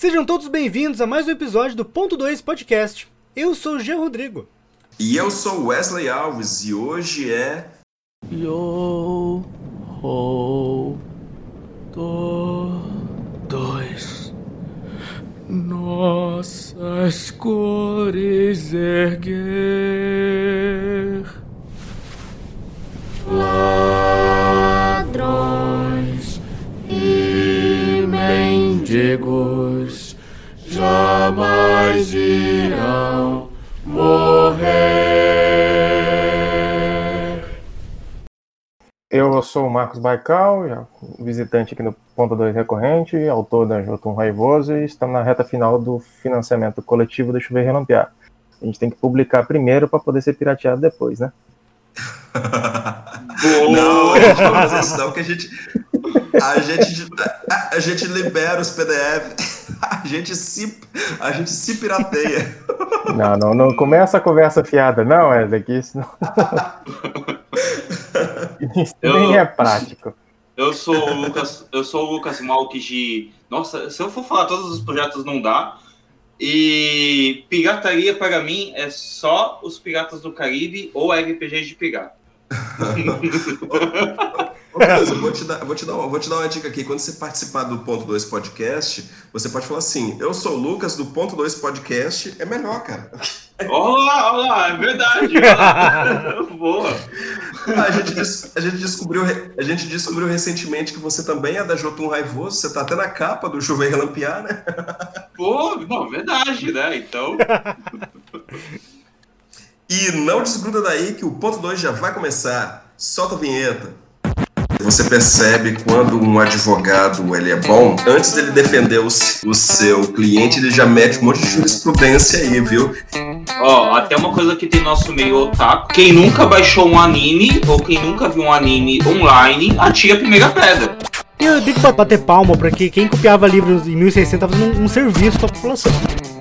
Sejam todos bem-vindos a mais um episódio do Ponto 2 Podcast. Eu sou o Jean Rodrigo. E eu sou Wesley Alves e hoje é. Yo ho do dois nossas cores erguer ladrões e mendigos jamais irão morrer. Eu sou o Marcos Baikal, visitante aqui no Ponto 2 Recorrente, autor da Jotun Raivoso, e estamos na reta final do financiamento coletivo do Chuveiro Relampear. A gente tem que publicar primeiro para poder ser pirateado depois, né? não, a gente não vai fazer isso não, que a gente, a gente, a, a gente libera os PDF, a gente se, a gente se pirateia. Não, não, não começa a conversa fiada, não, é daqui isso não. Isso Eu- nem é prático. Eu sou o Lucas, eu sou o Lucas Malk de. Nossa, se eu for falar todos os projetos não dá. E pirataria para mim é só os Piratas do Caribe ou RPGs de pirata. Ô, eu vou te, dar, vou, te dar, uma- vou te dar uma dica aqui. Quando você participar do Ponto 2 Podcast, você pode falar assim: Eu sou o Lucas do Ponto 2 Podcast. É melhor, cara. Olá, olá, é verdade. olha lá. Boa. A gente, a, gente descobriu, a gente descobriu recentemente que você também é da Jotun Raivoso. Você tá até na capa do Chuveiro Relampear, né? Pô, não, verdade, né? Então. E não desgruda daí que o ponto 2 já vai começar. Solta a vinheta. Você percebe quando um advogado ele é bom, antes dele defender o, seu cliente, ele já mete um monte de jurisprudência aí, viu? Ó, até uma coisa que tem nosso meio otaku. Quem nunca baixou um anime, ou quem nunca viu um anime online, atira a primeira pedra. E eu tenho que bater palma porque quem copiava livros em 1600 estava fazendo um, um serviço para a população.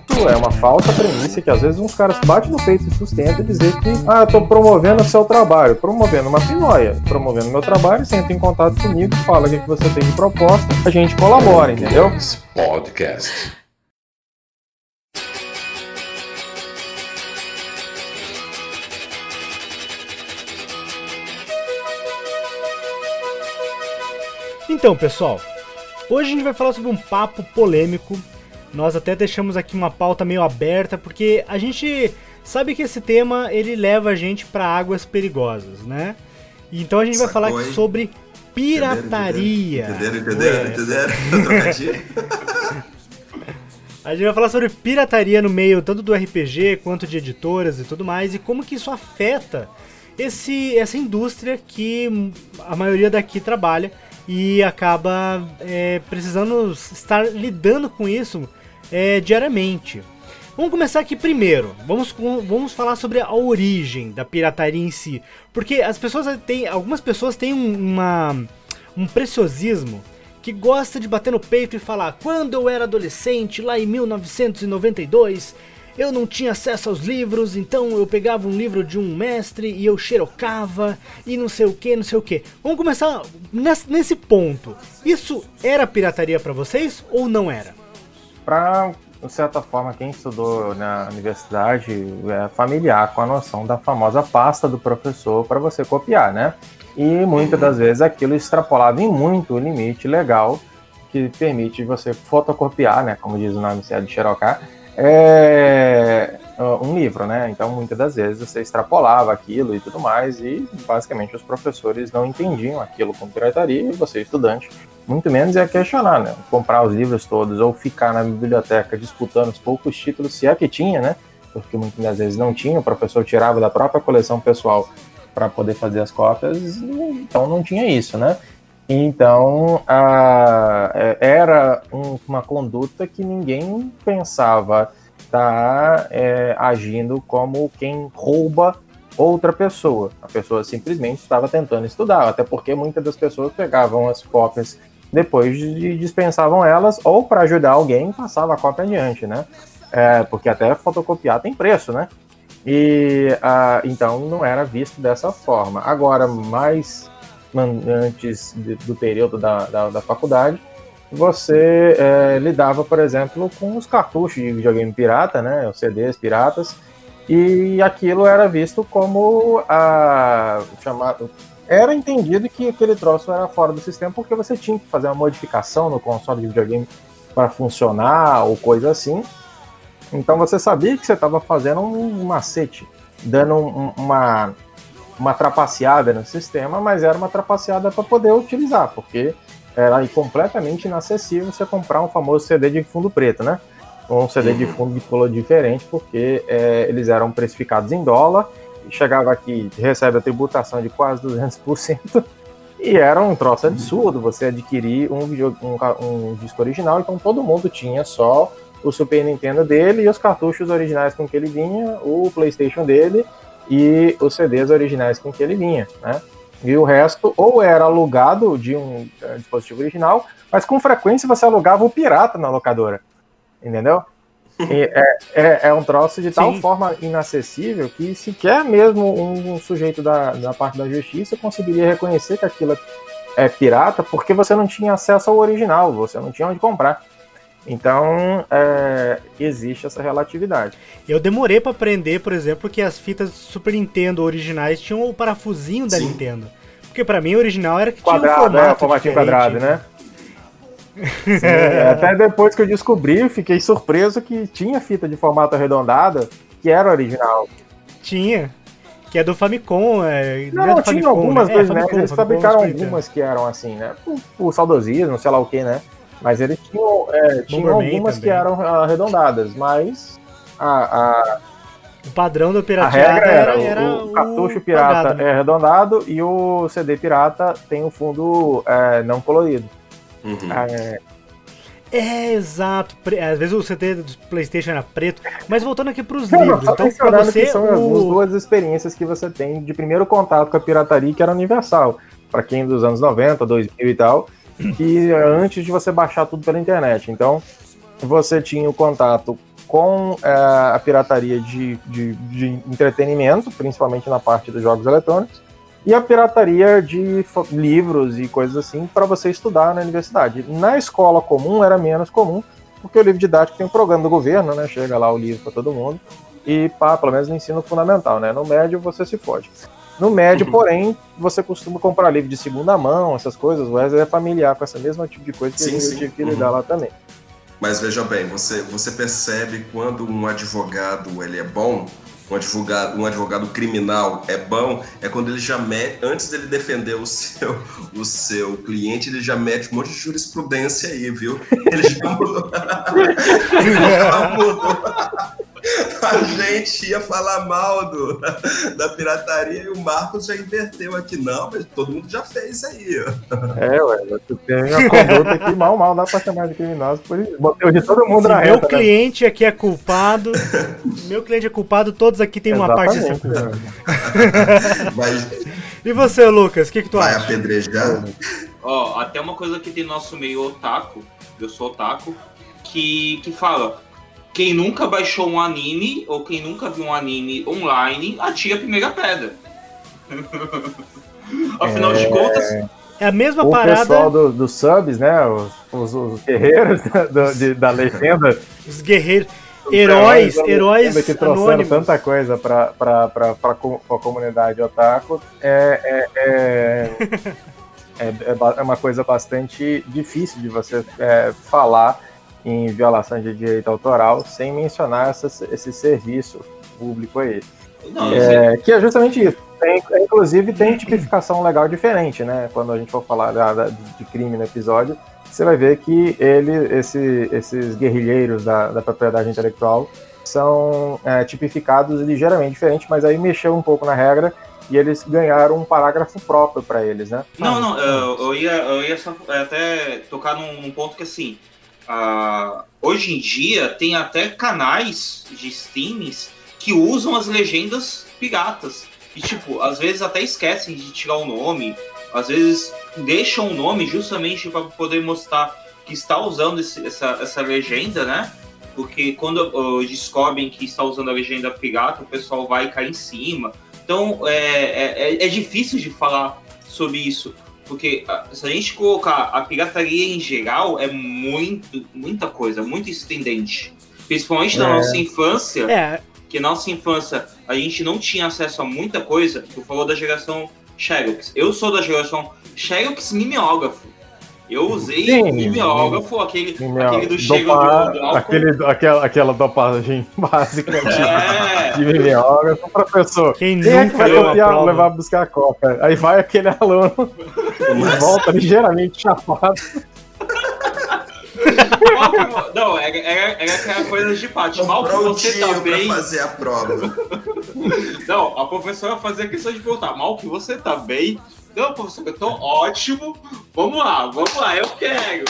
Isso é uma falsa premissa que às vezes uns caras batem no peito e sustentam e dizer que ah, eu tô promovendo o seu trabalho, promovendo uma pinóia, promovendo meu trabalho, você entra em contato comigo, fala o que que você tem de proposta, a gente colabora, entendeu? Podcast. Então, pessoal, hoje a gente vai falar sobre um papo polêmico. Nós até deixamos aqui uma pauta meio aberta porque a gente sabe que esse tema ele leva a gente para águas perigosas, né? Então a gente vai Sacou, falar hein? sobre pirataria. Entenderam, entenderam, É. entenderam? Trocadilho? A gente vai falar sobre pirataria no meio tanto do RPG quanto de editoras e tudo mais e como que isso afeta esse, essa indústria que a maioria daqui trabalha e acaba é, precisando estar lidando com isso é, diariamente. Vamos começar aqui primeiro. Vamos, vamos falar sobre a origem da pirataria em si, porque as pessoas têm, algumas pessoas têm um- uma, um preciosismo que gosta de bater no peito e falar: quando eu era adolescente, lá em 1992, eu não tinha acesso aos livros, então eu pegava um livro de um mestre e eu xerocava e não sei o que, não sei o que. Vamos começar nesse, ponto. Isso era pirataria pra vocês ou não era? Para, de certa forma, quem estudou na universidade é familiar com a noção da famosa pasta do professor para você copiar, né? E muitas das vezes aquilo extrapolava em muito o limite legal que permite você fotocopiar, né? Como diz o nome certo de xerocar, é, um livro, né? Então muitas das vezes você extrapolava aquilo e tudo mais e basicamente os professores não entendiam aquilo como pirataria e você estudante muito menos é questionar, né? Comprar os livros todos ou ficar na biblioteca disputando os poucos títulos, se é que tinha, né? Porque muitas das vezes não tinha, o professor tirava da própria coleção pessoal para poder fazer as cópias, então não tinha isso, né? Então, a- é- era um- uma conduta que ninguém pensava estar é, agindo como quem rouba outra pessoa. A pessoa simplesmente estava tentando estudar, até porque muitas das pessoas pegavam as cópias depois de dispensavam elas ou para ajudar alguém passava a cópia adiante, né? É, porque até fotocopiar tem preço, né? E ah, então não era visto dessa forma. Agora, mais antes de- do período da, da, da faculdade, você é, lidava, por exemplo, com os cartuchos de videogame pirata, né, os CDs piratas, e aquilo era visto como a chamado era entendido que aquele troço era fora do sistema porque você tinha que fazer uma modificação no console de videogame para funcionar ou coisa assim. Então você sabia que você estava fazendo um macete, dando um, uma, uma trapaceada no sistema, mas era uma trapaceada para poder utilizar, porque era completamente inacessível você comprar um famoso CD de fundo preto, né? Um CD de fundo de color diferente, porque é, eles eram precificados em dólar, chegava aqui, recebe a tributação de quase 200%, e era um troço absurdo você adquirir um, video, um, um disco original, então todo mundo tinha só o Super Nintendo dele e os cartuchos originais com que ele vinha, o PlayStation dele e os CDs originais com que ele vinha, né? E o resto ou era alugado de um é, dispositivo original, mas com frequência você alugava o pirata na locadora, entendeu? É, é, é, um troço de tal Sim. forma inacessível que sequer mesmo um, um sujeito da, da parte da justiça conseguiria reconhecer que aquilo é pirata porque você não tinha acesso ao original, você não tinha onde comprar. Então, é, existe essa relatividade. Eu demorei para aprender, por exemplo, que as fitas Super Nintendo originais tinham o parafusinho da Sim. Nintendo. Porque para mim o original era que quadrado, tinha um formato é, quadrado, né? Sim, até depois que eu descobri, fiquei surpreso que tinha fita de formato arredondado que era original. Tinha. Que é do Famicom. É, não, não, tinha Famicom, algumas né? é, Famicom, eles fabricaram algumas que eram assim, né? Por, por saudosismo, sei lá o que, né? Mas eles tinham, é, tinham algumas também. que eram arredondadas, mas a, a, o padrão do pirateado era, era, era, o, o cartucho pirata né? é arredondado e o CD pirata tem o fundo é, não colorido. Uhum. É, é, exato. Às vezes o CD do PlayStation era preto. Mas voltando aqui para os livros, então para você. são o... as duas experiências que você tem de primeiro contato com a pirataria, que era universal. Para quem dos anos 90, 2000 e tal, que antes de você baixar tudo pela internet. Então, você tinha o contato com é, a pirataria de, de, de, entretenimento, principalmente na parte dos jogos eletrônicos, e a pirataria de livros e coisas assim para você estudar na universidade. Na escola comum era menos comum, porque o livro didático tem um programa do governo, né? Chega lá o livro para todo mundo, e pá, pelo menos no ensino fundamental, né? No médio você se fode. No médio, uhum. porém, você costuma comprar livro de segunda mão, essas coisas. O Wesley é familiar com essa mesma tipo de coisa que sim, eu sim. tive que lidar uhum. lá também. Mas veja bem, você, você percebe quando um advogado ele é bom, um advogado, um advogado criminal é bom, é quando ele já mete, antes dele defender o seu, o seu cliente, ele já mete um monte de jurisprudência aí, viu? Ele já mudou. ele já mudou. A gente ia falar mal do, da pirataria e o Marcos já inverteu aqui. Não, mas todo mundo já fez aí. É, ué, você tem a conduta aqui mal, mal, dá pra chamar de criminoso por isso. Botei de todo mundo Se na Meu reta, né? cliente né? aqui é culpado, meu cliente é culpado, todos aqui têm uma parte culpado. Mas... E você, Lucas, o que, que tu vai acha? Vai apedrejar? Ó, oh, até uma coisa que tem nosso meio otaku, eu sou otaku, que, que fala quem nunca baixou um anime ou quem nunca viu um anime online, atira a primeira pedra. Afinal é... de contas. É a mesma o parada. O pessoal dos do subs, né? Os, os, os guerreiros da, de, da legenda. Os guerreiros. Heróis, heróis que trouxeram anônimos. tanta coisa pra, pra, pra, pra, pra comunidade otaku. É, é, é, é, é, é uma coisa bastante difícil de você é, falar em violação de direito autoral, sem mencionar essa, esse serviço público aí. Não, é, que é justamente isso. Tem, inclusive tem tipificação legal diferente, né? Quando a gente for falar da, da, de crime no episódio, você vai ver que ele, esse, esses guerrilheiros da, da propriedade intelectual são é, tipificados ligeiramente diferente, mas aí mexeu um pouco na regra e eles ganharam um parágrafo próprio para eles, né? Não, não, eu, eu, ia, eu ia só até tocar num, num ponto que assim, Hoje em dia tem até canais de streamings que usam as legendas piratas. E, tipo, às vezes até esquecem de tirar o nome, às vezes deixam o nome justamente para poder mostrar que está usando esse, essa, essa legenda, né? Porque quando uh, descobrem que está usando a legenda pirata, o pessoal vai cair em cima. Então é, é, é difícil de falar sobre isso. Porque ah, se a gente colocar a pirataria em geral, é muito, muita coisa, muito estendente. Principalmente na É. nossa infância, É, que na nossa infância a gente não tinha acesso a muita coisa. Tu falou da geração Xerox. Eu sou da geração Xerox mimeógrafo. Eu usei Sim, mimeógrafo, aquele, Meu, aquele do cheiro dopar- do, do álcool. aquele, aquela, aquela dopagem básica de, É. de mimeógrafo, professor. Quem Quem é que nunca vai copiar, levar buscar a copa? Aí vai aquele aluno Mas- e volta ligeiramente chapado. Não, era, era, era aquela coisa de pátio. Mal que você tá bem. fazer a prova. Não, a professora fazia questão de perguntar, mal que você tá bem. Não, professor, eu tô ótimo. Vamos lá, vamos lá, eu quero.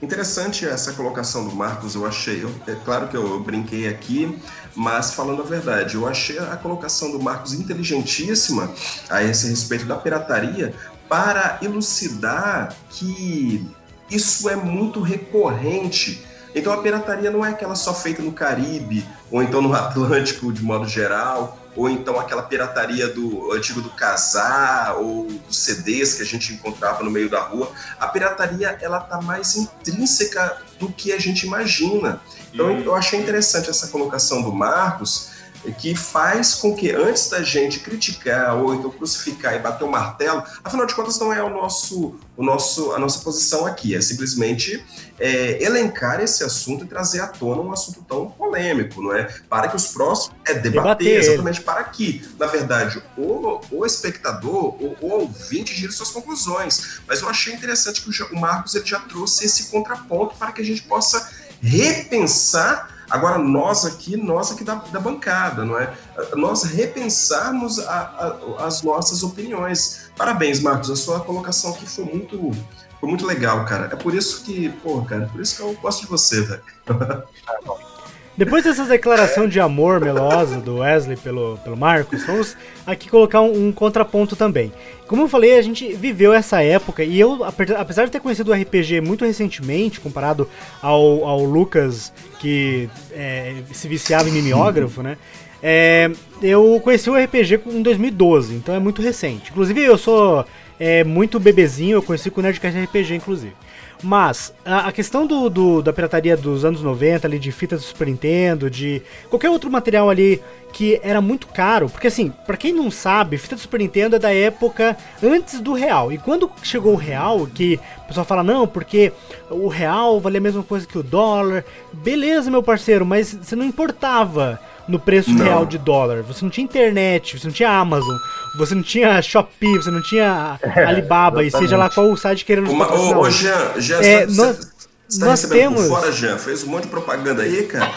Interessante essa colocação do Marcos, eu achei. Eu- é claro que eu brinquei aqui, mas falando a verdade, eu achei a colocação do Marcos inteligentíssima a esse respeito da pirataria para elucidar que isso é muito recorrente. Então a pirataria não é aquela só feita no Caribe, ou então no Atlântico de modo geral, ou então aquela pirataria do antigo do casar, ou dos CDs que a gente encontrava no meio da rua a pirataria ela tá mais intrínseca do que a gente imagina. Então eu achei interessante essa colocação do Marcos, que faz com que antes da gente criticar ou então crucificar e bater o martelo, afinal de contas não é o nosso, o nosso, a nossa posição aqui, é simplesmente é, elencar esse assunto e trazer à tona um assunto tão polêmico, não é? Para que os próximos é debater, Debater exatamente para que, na verdade, o, o espectador, o, o ouvinte gire suas conclusões. Mas eu achei interessante que o, o Marcos ele já trouxe esse contraponto para que a gente possa repensar. Agora, nós aqui, nós aqui da, da bancada, não é? Nós repensarmos a- a- as nossas opiniões. Parabéns, Marcos, a sua colocação aqui foi muito, foi muito legal, cara. É por isso que, pô, cara, por isso que eu gosto de você, velho. Depois dessa declaração de amor melosa do Wesley pelo, pelo Marcos, vamos aqui colocar um, um contraponto também. Como eu falei, a gente viveu essa época e eu, ape- apesar de ter conhecido o RPG muito recentemente, comparado ao, ao Lucas, que é, se viciava em mimeógrafo, né? É, eu conheci o RPG em 2012, então é muito recente. Inclusive, eu sou é, muito bebezinho, eu conheci com o Nerdcast RPG, inclusive. Mas a, a questão do, do- da pirataria dos anos 90, ali, de fita do Super Nintendo, de qualquer outro material ali que era muito caro, porque assim, pra quem não sabe, fita do Super Nintendo é da época antes do real. E quando chegou o real, que o pessoal fala, não, porque o real vale a mesma coisa que o dólar. Beleza, meu parceiro, mas você não importava no preço Não. real de dólar. Você não tinha internet, você não tinha Amazon, você não tinha Shopee, você não tinha Alibaba, e seja lá qual o site querendo nos Uma, patrocinar ô, ô, hoje. Jean, Jean, É, você, nós- você tá nós temos- por fora, Jean? Fez um monte de propaganda aí, cara?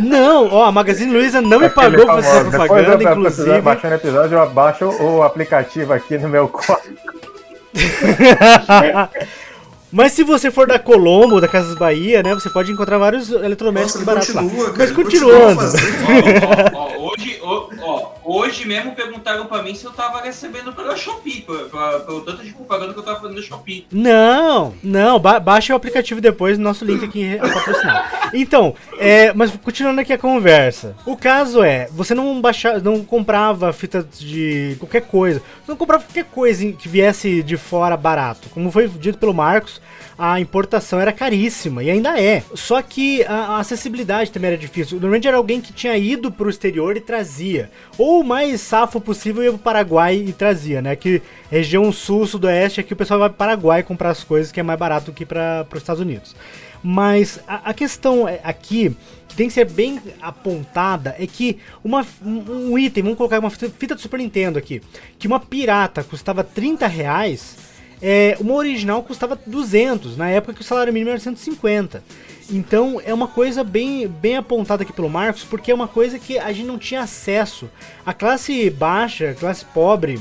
Não, ó, a Magazine Luiza não me Aquele pagou pra fazer Depois propaganda, eu inclusive. baixar o episódio, eu abaixo o aplicativo aqui no meu código. Mas se você for da Colombo, da Casas Bahia, né, você pode encontrar vários eletrodomésticos ele baratos lá. cara. Mas continua. Ó, ó, ó, hoje, ó, ó, hoje mesmo perguntaram pra mim se eu tava recebendo pela Shopee, pela- pela- pelo tanto de propaganda que eu tava fazendo no Shopee. Não, não, ba baixa o aplicativo depois no nosso link aqui é patrocinado. Então, é, mas continuando aqui a conversa. O caso é, você não baixava, não comprava fita de qualquer coisa. Você não comprava qualquer coisa que viesse de fora barato. Como foi dito pelo Marcos, a importação era caríssima e ainda é. Só que a, a acessibilidade também era difícil. Normalmente era alguém que tinha ido pro exterior e trazia. Ou o mais safo possível ia pro Paraguai e trazia, né? Que região sul, sudoeste, aqui o pessoal vai pro Paraguai comprar as coisas que é mais barato que para os Estados Unidos. Mas a, a questão é- aqui que tem que ser bem apontada é que uma, um, item, vamos colocar uma fita, fita do Super Nintendo aqui, que uma pirata custava 30 reais, é, uma original custava 200, na época que o salário mínimo era 150. Então é uma coisa bem, bem apontada aqui pelo Marcos, porque é uma coisa que a gente não tinha acesso. A classe baixa, a classe pobre,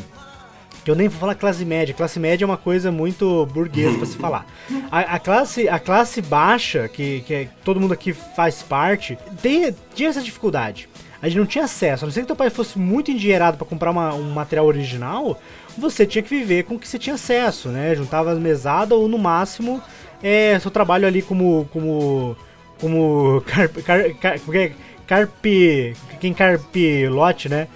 que eu nem vou falar classe média, classe média é uma coisa muito burguesa para se falar. A, a classe, a classe baixa, que, que é- todo mundo aqui faz parte, tem, tinha essa dificuldade. A gente não tinha acesso, a não ser que teu pai fosse muito endinheirado para comprar uma- um material original, você tinha que viver com o que você tinha acesso, né? Juntava as mesadas ou no máximo é, seu trabalho ali como. como. como. Carp, car, é? carpe. quem carpilote, né?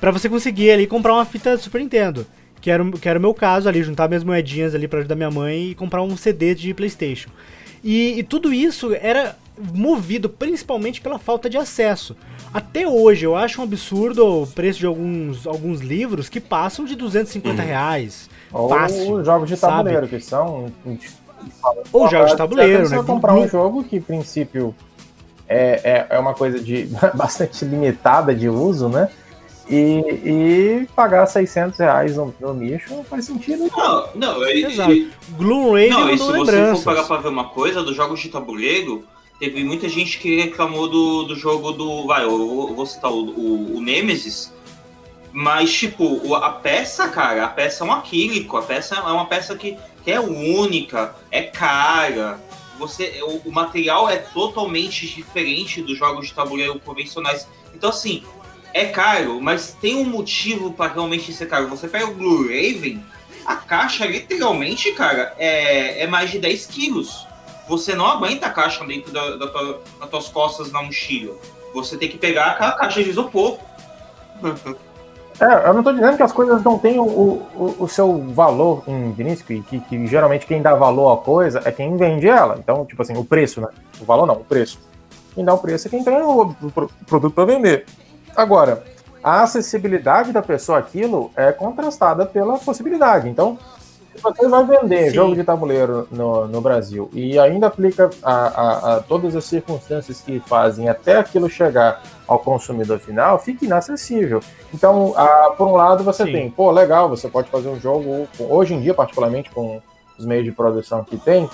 Pra você conseguir ali comprar uma fita Super Nintendo. Que era, o- que era o meu caso ali, juntar minhas moedinhas ali pra ajudar minha mãe e comprar um CD de Playstation. E, e tudo isso era movido principalmente pela falta de acesso. Até hoje eu acho um absurdo o preço de alguns, alguns livros que passam de 250 reais. Ou Fácil. os jogos de sabe? tabuleiro, que são. Ou jogos de tabuleiro, né? comprar um jogo que, em princípio, é, é, é uma coisa de bastante limitada de uso, né? E, e pagar 600 reais no, no nicho não faz sentido. Não, não, e- Exato. e- Gloomhaven não, e se mandou você lembranças. for parar pra ver uma coisa, dos jogos de tabuleiro, teve muita gente que reclamou do, do jogo do. Vai, eu vou, eu vou citar o, o, o Nemesis. Mas, tipo, o- a peça, cara, a peça é um acrílico, a peça é uma peça que, que é única, é cara. Você, o, o material é totalmente diferente dos jogos de tabuleiro convencionais. Então, assim, é caro, mas tem um motivo pra realmente ser caro. Você pega o Blue Raven, a caixa, literalmente, cara, é, é mais de 10 quilos. Você não aguenta a caixa dentro da, da tua- das tuas costas na mochila. Você tem que pegar aquela caixa de isopor. É, eu não tô dizendo que as coisas não têm o, o, o seu valor intrínseco, e que, que geralmente quem dá valor à coisa é quem vende ela. Então, tipo assim, o preço, né? O valor não, o preço. Quem dá o preço é quem tem o, o pro- produto para vender. Agora, a acessibilidade da pessoa àquilo é contrastada pela possibilidade. Então, se você vai vender Sim. jogo de tabuleiro no, no Brasil e ainda aplica a, a- a todas as circunstâncias que fazem até aquilo chegar ao consumidor final, fica inacessível. Então, ah, por um lado, você Sim. tem, pô, legal, você pode fazer um jogo, hoje em dia, particularmente com os meios de produção que tem,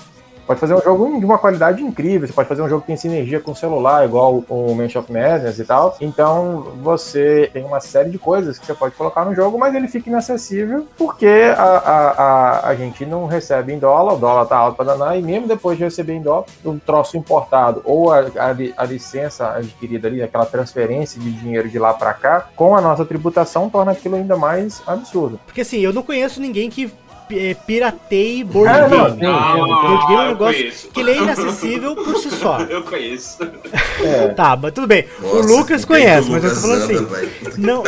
pode fazer um jogo de uma qualidade incrível, você pode fazer um jogo que tem sinergia com o celular, igual o Mansion of Madness e tal. Então, você tem uma série de coisas que você pode colocar no jogo, mas ele fica inacessível porque a, a, a, a gente não recebe em dólar, o dólar tá alto para danar, e mesmo depois de receber em dólar, o troço importado ou a, a, a licença adquirida ali, aquela transferência de dinheiro de lá para cá, com a nossa tributação, torna aquilo ainda mais absurdo. Porque assim, eu não conheço ninguém que é, pirateie board É, não, game. sim, entendeu? sim. board game é um negócio conheço. que ele é inacessível por si só. Eu conheço. É, Tá, mas tudo bem. o Nossa, Lucas o que conhece, mas eu tô Lucas falando assim. Não.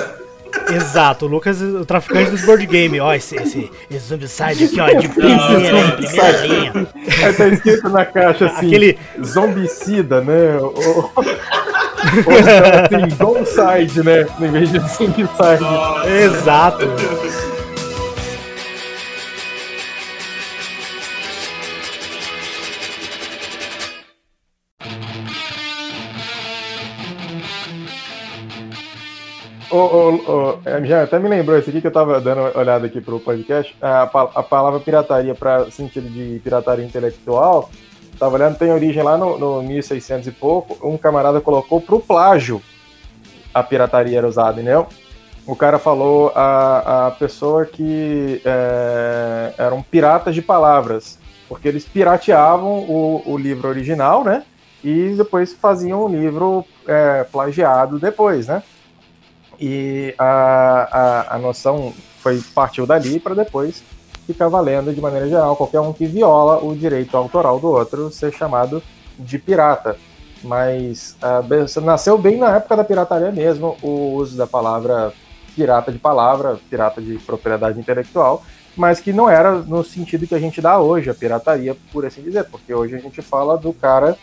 Exato, o Lucas, o traficante dos board game. Ó, esse, esse, esse zombicide aqui, ó, de primeira, primeira linha. aí tá escrito na caixa assim, Aquele. zombicida, né? Ou, ou assim, downside, né? Em vez de zombicide. Exato. Ô, é, já até me lembrou esse aqui que eu tava dando uma olhada aqui pro podcast. A, pa- a palavra pirataria para sentido de pirataria intelectual, tava olhando, tem origem lá no, no 1600 e pouco. Um camarada colocou pro plágio a pirataria era usada, entendeu? O cara falou a, a pessoa que é, eram piratas de palavras, porque eles pirateavam o, o livro original, né? E depois faziam o livro é, plagiado depois, né? E a, a, a noção foi partiu dali para depois ficar valendo de maneira geral qualquer um que viola o direito autoral do outro ser chamado de pirata. Mas bem- nasceu bem na época da pirataria mesmo o uso da palavra pirata de palavra, pirata de propriedade intelectual, mas que não era no sentido que a gente dá hoje, a pirataria, por assim dizer, porque hoje a gente fala do cara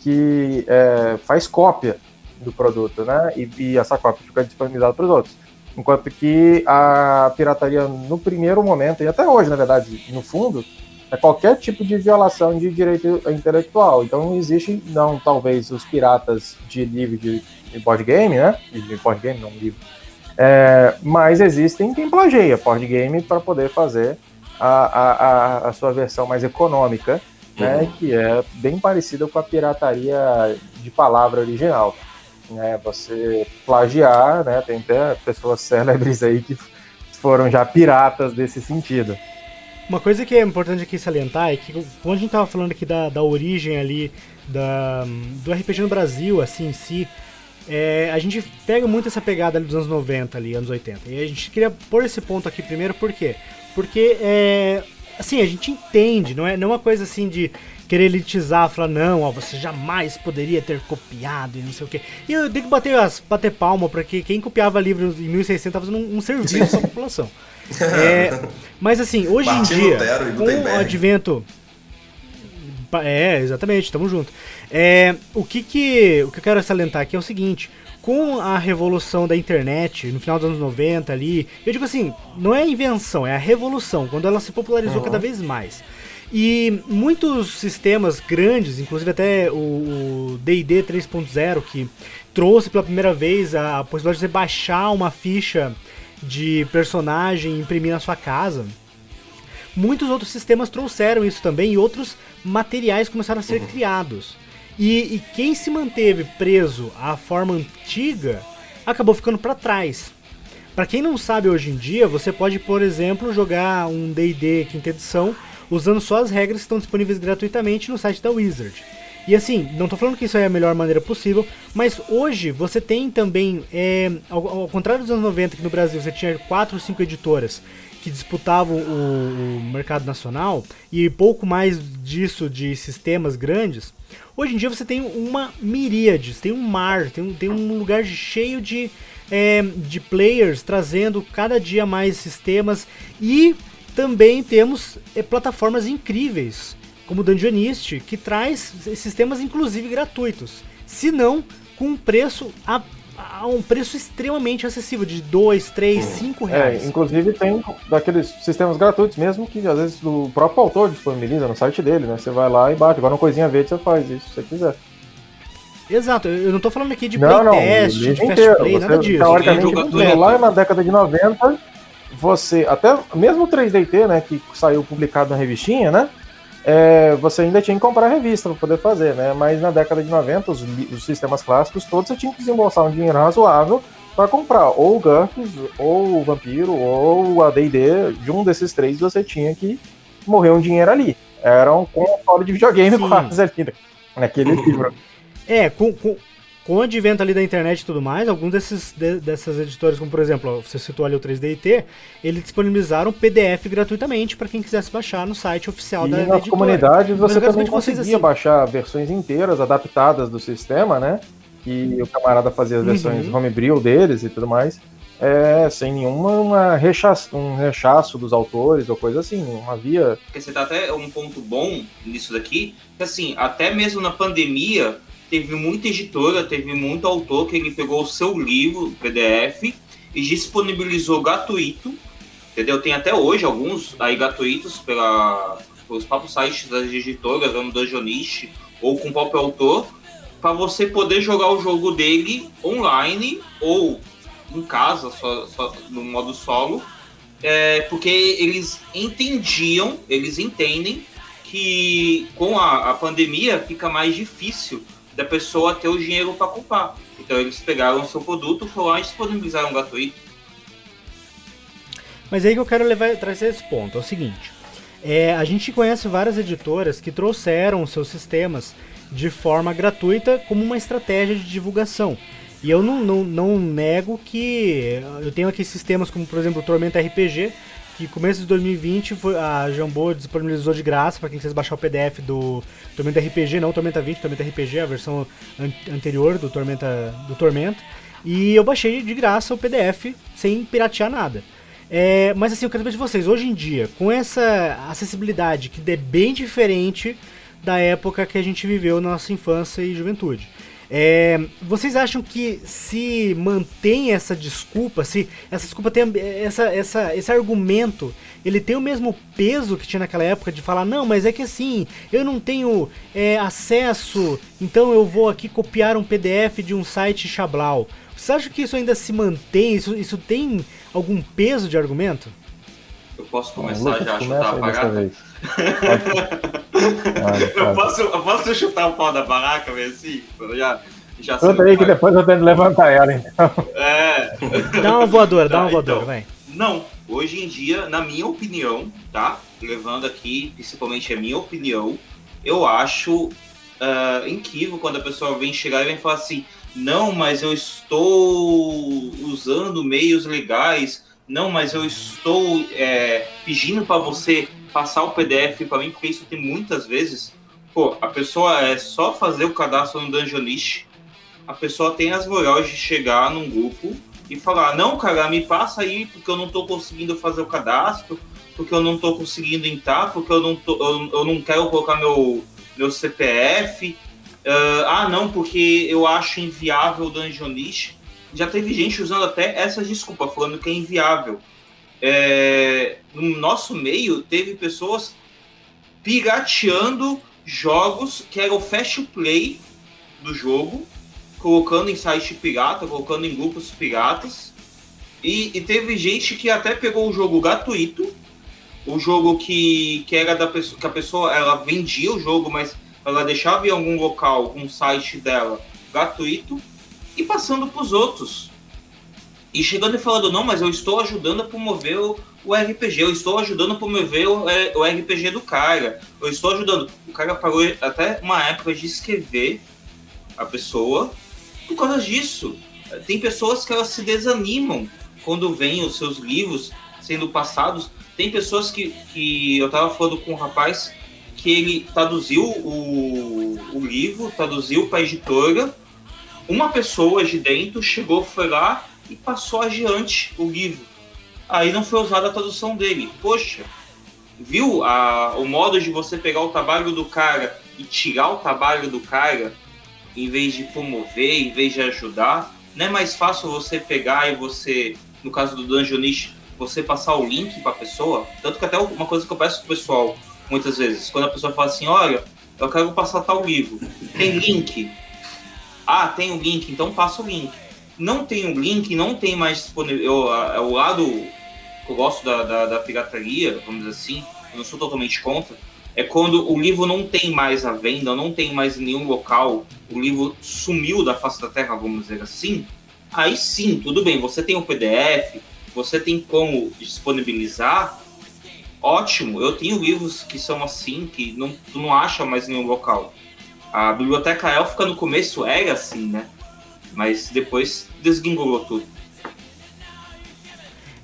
que é, faz cópia do produto, né? E, e essa cópia fica disponibilizada para os outros. Enquanto que a pirataria, no primeiro momento, e até hoje, na verdade, no fundo, é qualquer tipo de violação de direito intelectual. Então, existe, não talvez, os piratas de livro de, de board game, né? De board game, não livro. É, mas existem quem plageia board game para poder fazer a, a, a, a sua versão mais econômica, né? Que é bem parecida com a pirataria de palavra original né, você plagiar, né, tem até pessoas célebres aí que foram já piratas desse sentido. Uma coisa que é importante aqui salientar é que quando a gente tava falando aqui da, da origem ali da, do RPG no Brasil, assim em si, é, a gente pega muito essa pegada dos anos 90, ali, anos 80. E a gente queria pôr esse ponto aqui primeiro, por quê? Porque é, assim, a gente entende, não é, não é uma coisa assim de querer elitizar, falar, não, ó, você jamais poderia ter copiado e não sei o quê. E eu tenho que bater, as, bater palma para que quem copiava livros em 1600 estava fazendo um, um serviço à população. É, mas assim, hoje Martin em dia, Lutero com o advento... É, exatamente, tamo junto. É, o, que que, o que eu quero salientar aqui é o seguinte, com a revolução da internet, no final dos anos 90 ali, eu digo assim, não é a invenção, é a revolução, quando ela se popularizou cada vez mais. E muitos sistemas grandes, inclusive até o D&D 3.0, que trouxe pela primeira vez a possibilidade de você baixar uma ficha de personagem e imprimir na sua casa, muitos outros sistemas trouxeram isso também e outros materiais começaram a ser criados. E, e quem se manteve preso à forma antiga acabou ficando para trás. Para quem não sabe hoje em dia, você pode, por exemplo, jogar um D&D quinta edição usando só as regras que estão disponíveis gratuitamente no site da Wizard. E assim, não tô falando que isso é a melhor maneira possível, mas hoje você tem também, é, ao, ao contrário dos anos 90, que no Brasil você tinha 4 ou 5 editoras que disputavam o, o mercado nacional e pouco mais disso de sistemas grandes, hoje em dia você tem uma miríade, tem um mar, tem um, tem um lugar cheio de, é, de players trazendo cada dia mais sistemas e também temos é, plataformas incríveis, como o Dungeonist, que traz sistemas inclusive gratuitos, se não com um preço a, a um preço extremamente acessível, de 2, 3, 5 É, reais. inclusive tem daqueles sistemas gratuitos mesmo que às vezes o próprio autor disponibiliza no site dele, né? Você vai lá e bate, agora no coisinha verde você faz isso se você quiser. Exato, eu não tô falando aqui de playtest, de fast inteiro. play, nada disso. teoricamente, lá na década de 90, você, até mesmo o 3DT, né, que saiu publicado na revistinha, né, é, você ainda tinha que comprar a revista para poder fazer, né, mas na década de 90, os, os sistemas clássicos todos você tinha que desembolsar um dinheiro razoável para comprar ou o GURPS, ou o Vampiro, ou a D&D, de um desses três você tinha que morrer um dinheiro ali. Era um console de videogame Sim. quase ali, né, naquele livro. É, com, com, com o advento ali da internet e tudo mais, alguns desses, de- dessas editoras, como por exemplo, ó, você citou ali o 3DIT, eles disponibilizaram PDF gratuitamente para quem quisesse baixar no site oficial E da, da nas editora. comunidades Mas você também vocês, conseguia assim, baixar versões inteiras, adaptadas do sistema, né? E o camarada fazia as versões Uhum. homebrew deles e tudo mais, é, sem nenhuma uma rechaço, um rechaço dos autores ou coisa assim, não havia... Porque você tá até um ponto bom nisso daqui, que assim, até mesmo na pandemia, teve muita editora, teve muito autor que ele pegou o seu livro, PDF, e disponibilizou gratuito, entendeu? Tem até hoje alguns aí gratuitos pela, pelos próprios sites das editoras, no Dungeonist, ou com o próprio autor, para você poder jogar o jogo dele online, ou em casa, só, só no modo solo, é, porque eles entendiam, eles entendem que com a, a pandemia fica mais difícil da pessoa ter o dinheiro para comprar. Então eles pegaram o seu produto, foram lá e disponibilizaram gratuito. Mas aí que eu quero levar trazer esse ponto, é o seguinte. É, a gente conhece várias editoras que trouxeram seus sistemas de forma gratuita como uma estratégia de divulgação. E eu não, não, não nego que eu tenho aqui sistemas como, por exemplo, o Tormenta RPG, que começo de 2020 foi, a Jambô disponibilizou de graça para quem quisesse baixar o PDF do Tormenta RPG, não Tormenta 20, Tormenta RPG, a versão an- anterior do Tormenta, do Tormenta. E eu baixei de graça o PDF sem piratear nada. É, mas assim, eu quero saber de vocês, hoje em dia, com essa acessibilidade que é bem diferente da época que a gente viveu na nossa infância e juventude. É, vocês acham que se mantém essa desculpa, se essa desculpa tem essa, essa, esse argumento, ele tem o mesmo peso que tinha naquela época de falar, não, mas é que assim, eu não tenho é, acesso, então eu vou aqui copiar um PDF de um site Xablau. Você acha que isso ainda se mantém? Isso, isso tem algum peso de argumento? Eu posso começar Lucas, já a chutar a. Pode. Eu posso, eu posso chutar o pau da barraca, meio assim? Eu já, já Conta aí que depois eu tento levantar ela, então. É, Dá uma voadora, dá uma Tá, voadora, então. vai. Não, hoje em dia, na minha opinião, tá? Levando aqui, principalmente a minha opinião, eu acho ah, incrível quando a pessoa vem chegar e vem falar assim: não, mas eu estou usando meios legais, não, mas eu estou é, pedindo para você passar o PDF para mim, porque isso tem muitas vezes. Pô, a pessoa é só fazer o cadastro no Dungeonist, a pessoa tem as morais de chegar num grupo e falar: Não, cara, me passa aí porque eu não tô conseguindo fazer o cadastro, porque eu não tô conseguindo entrar, porque eu não, tô, eu, eu não quero colocar meu, meu CPF. Uh, ah, não, porque eu acho inviável o Dungeonist. Já teve gente usando até essa desculpa, falando que é inviável. É, no nosso meio, teve pessoas pirateando jogos que era o fast play do jogo, colocando em site pirata, colocando em grupos piratas. E, e, teve gente que até pegou o jogo gratuito, o jogo que, que era da pessoa, que a pessoa ela vendia o jogo, mas ela deixava em algum local, um site dela gratuito, e passando para os outros. E chegando e falando, não, mas eu estou ajudando a promover o, o RPG, eu estou ajudando a promover o, é, o RPG do cara, eu estou ajudando. O cara parou até uma época de escrever a pessoa por causa disso. Tem pessoas que elas se desanimam quando veem os seus livros sendo passados. Tem pessoas que, que eu estava falando com um rapaz que ele traduziu o, o livro, traduziu para a editora. Uma pessoa de dentro chegou, foi lá e passou adiante o livro. Aí não foi usada a tradução dele. Poxa, viu a, o modo de você pegar o trabalho do cara e tirar o trabalho do cara em vez de promover, em vez de ajudar? Não é mais fácil você pegar e você, no caso do Dungeonist, você passar o link para a pessoa? Tanto que até uma coisa que eu peço pro pessoal muitas vezes, quando a pessoa fala assim, olha, eu quero passar tal livro, tem link? Ah, tem o um link, então passa o link não tem um link, não tem mais disponível. É o lado que eu gosto da, da, da, pirataria, vamos dizer assim, eu não sou totalmente contra, é quando o livro não tem mais à venda, não tem mais em nenhum local, o livro sumiu da face da terra, vamos dizer assim. Aí sim, tudo bem, você tem o PDF, você tem como disponibilizar, ótimo. Eu tenho livros que são assim, que não, tu não acha mais em nenhum local. A biblioteca élfica no começo era assim, né? Mas depois desguingolou tudo.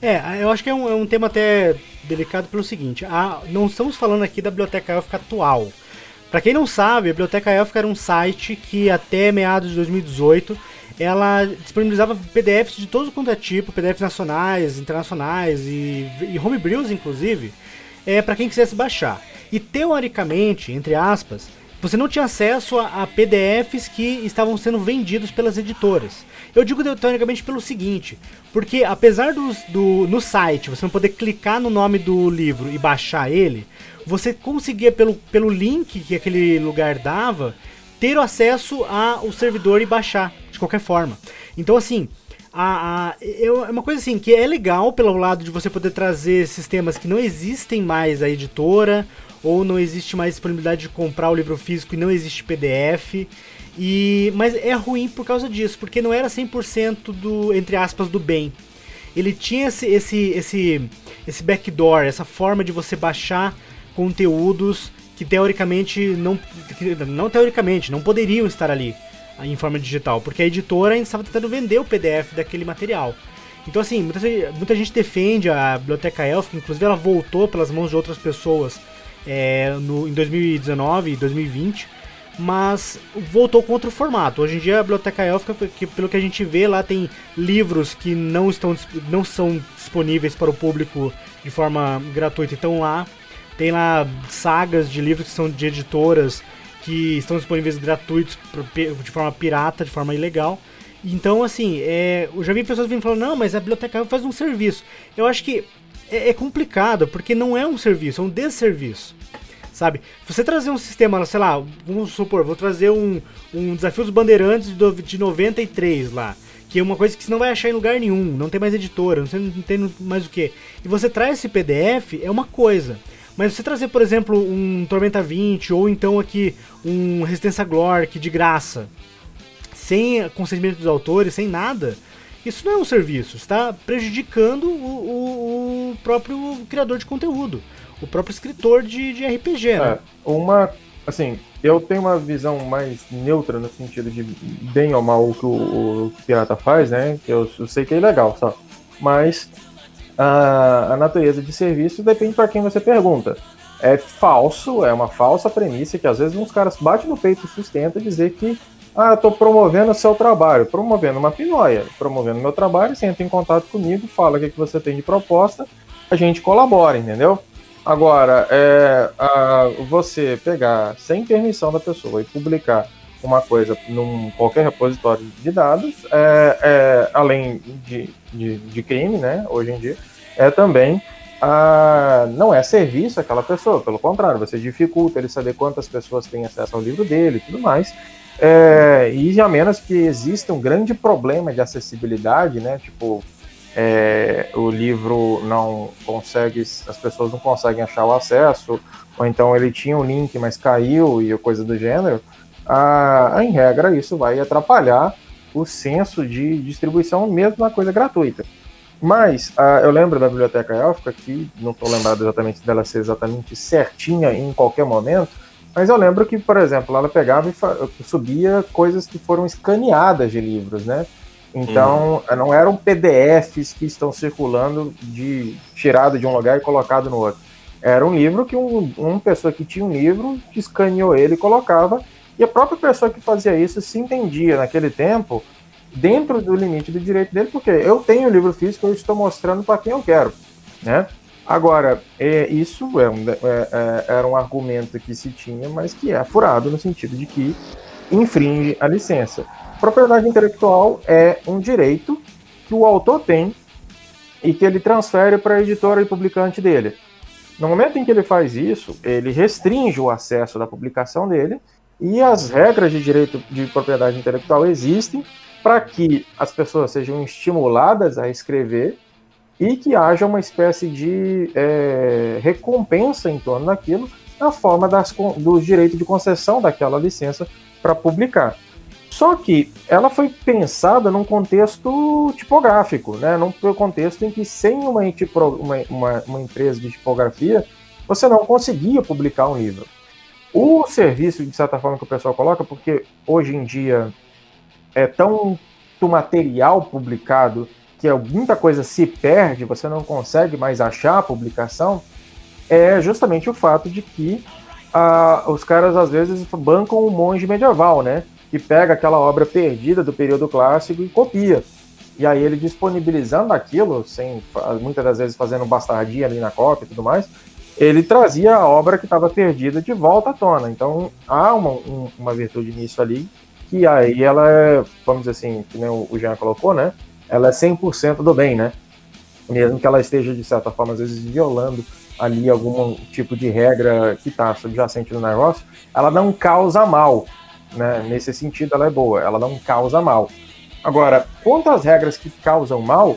É, eu acho que é um, é um tema até delicado pelo seguinte: a, não estamos falando aqui da Biblioteca Élfica atual. Para quem não sabe, a Biblioteca Élfica era um site que até meados de 2018 ela disponibilizava PDFs de todo quanto é tipo, PDFs nacionais, internacionais e, e homebrews, inclusive, é, para quem quisesse baixar. E teoricamente, entre aspas, você não tinha acesso a, a, PDFs que estavam sendo vendidos pelas editoras. Eu digo teoricamente pelo seguinte, porque apesar dos, do no site você não poder clicar no nome do livro e baixar ele, você conseguia pelo, pelo link que aquele lugar dava ter acesso ao servidor e baixar de qualquer forma. Então assim, a, a, eu, é uma coisa assim que é legal pelo lado de você poder trazer sistemas que não existem mais à editora ou não existe mais disponibilidade de comprar o livro físico e não existe PDF. E mas é ruim por causa disso, porque não era 100% do entre aspas do bem. Ele tinha esse esse esse esse backdoor, essa forma de você baixar conteúdos que teoricamente não não teoricamente não poderiam estar ali em forma digital, porque a editora ainda estava tentando vender o PDF daquele material. Então assim, muita, muita gente defende a biblioteca Elf, inclusive ela voltou pelas mãos de outras pessoas é, no, em 2019 e 2020, mas voltou com outro formato. Hoje em dia a Biblioteca Élfica, que, pelo que a gente vê lá, tem livros que não, estão, não são disponíveis para o público de forma gratuita, então lá tem lá sagas de livros que são de editoras que estão disponíveis gratuitos de forma pirata, de forma ilegal. Então, assim, é, eu já vi pessoas vindo falando, não, mas a biblioteca faz um serviço. Eu acho que é, é complicado, porque não é um serviço, é um desserviço. Sabe? Você trazer um sistema, sei lá, vamos supor, vou trazer um, um Desafio dos Bandeirantes de, de 93 lá. Que é uma coisa que você não vai achar em lugar nenhum, não tem mais editora, não tem, não tem mais o que. E você traz esse PDF, é uma coisa. Mas você trazer, por exemplo, um Tormenta 20 ou então aqui um Resistência Glork de graça, sem consentimento dos autores, sem nada, isso não é um serviço, está prejudicando o, o, o, próprio criador de conteúdo, o próprio escritor de, de RPG, né? É, uma, assim, eu tenho uma visão mais neutra no sentido de bem ou mal o que o, o pirata faz, né? Eu, eu sei que é legal, só. Mas a, a natureza de serviço depende para quem você pergunta. é falso, é uma falsa premissa que às vezes uns caras batem no peito e sustentam dizer que ah, tô promovendo o seu trabalho, promovendo uma pinóia, promovendo meu trabalho, você entra em contato comigo, fala o que, que você tem de proposta, a gente colabora, entendeu? Agora, é, a, você pegar sem permissão da pessoa e publicar uma coisa num qualquer repositório de dados, é, é além de, de, de, crime, né, hoje em dia, é também a, não é serviço àquela pessoa, pelo contrário, você dificulta ele saber quantas pessoas têm acesso ao livro dele e tudo mais. É, e a menos que exista um grande problema de acessibilidade, né? Tipo, é, o livro não consegue, as pessoas não conseguem achar o acesso, ou então ele tinha um link, mas caiu e coisa do gênero, a, em regra isso vai atrapalhar o senso de distribuição mesmo na coisa gratuita. Mas a, eu lembro da biblioteca élfica, que não estou lembrado exatamente dela ser exatamente certinha em qualquer momento, mas eu lembro que, por exemplo, ela pegava e subia coisas que foram escaneadas de livros, né? Então, uhum. não eram PDFs que estão circulando de tirado de um lugar e colocado no outro. Era um livro que um, uma pessoa que tinha um livro escaneou ele e colocava, e a própria pessoa que fazia isso se entendia naquele tempo dentro do limite do direito dele, porque eu tenho o livro físico, eu estou mostrando para quem eu quero, né? Agora, é, isso é um, é, é, era um argumento que se tinha, mas que é furado no sentido de que infringe a licença. Propriedade intelectual é um direito que o autor tem e que ele transfere para a editora e publicante dele. No momento em que ele faz isso, ele restringe o acesso da publicação dele e as regras de direito de propriedade intelectual existem para que as pessoas sejam estimuladas a escrever e que haja uma espécie de é, recompensa em torno daquilo na forma das, dos direitos de concessão daquela licença para publicar. Só que ela foi pensada num contexto tipográfico, né? num contexto em que sem uma, uma, uma, uma empresa de tipografia você não conseguia publicar um livro. O serviço, de certa forma, que o pessoal coloca, porque hoje em dia é tão material publicado que muita coisa se perde, você não consegue mais achar a publicação, é justamente o fato de que ah, os caras às vezes bancam um monge medieval, né? Que pega aquela obra perdida do período clássico e copia. E aí ele disponibilizando aquilo, sem muitas das vezes fazendo bastardia ali na cópia e tudo mais, ele trazia a obra que estava perdida de volta à tona. Então há uma, um, uma virtude nisso ali, que aí ela é, vamos dizer assim, que nem o Jean colocou, né? ela é 100% do bem, né? Mesmo que ela esteja, de certa forma, às vezes violando ali algum tipo de regra que está subjacente no negócio, ela não causa mal, né? Nesse sentido, ela é boa, ela não causa mal. Agora, quanto às regras que causam mal,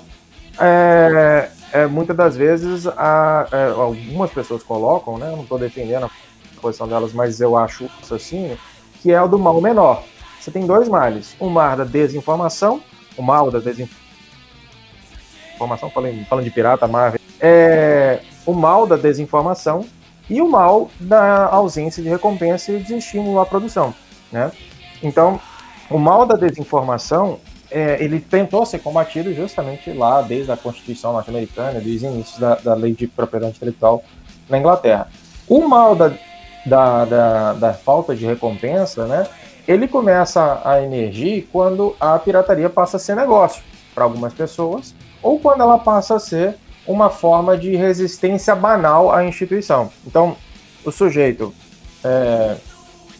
é, é muitas das vezes a, é, algumas pessoas colocam, né? Não estou defendendo a posição delas, mas eu acho assim, que é o do mal menor. Você tem dois males: o mar da desinformação o mal da desinformação, falando, falando de pirata, Marvel, é o mal da desinformação e o mal da ausência de recompensa e de estímulo à produção, né? Então, o mal da desinformação, é, ele tentou ser combatido justamente lá, desde a Constituição norte-americana, desde o início da, da lei de propriedade intelectual na Inglaterra. O mal da, da, da, da falta de recompensa, né, ele começa a emergir quando a pirataria passa a ser negócio para algumas pessoas, ou quando ela passa a ser uma forma de resistência banal à instituição. Então, o sujeito é,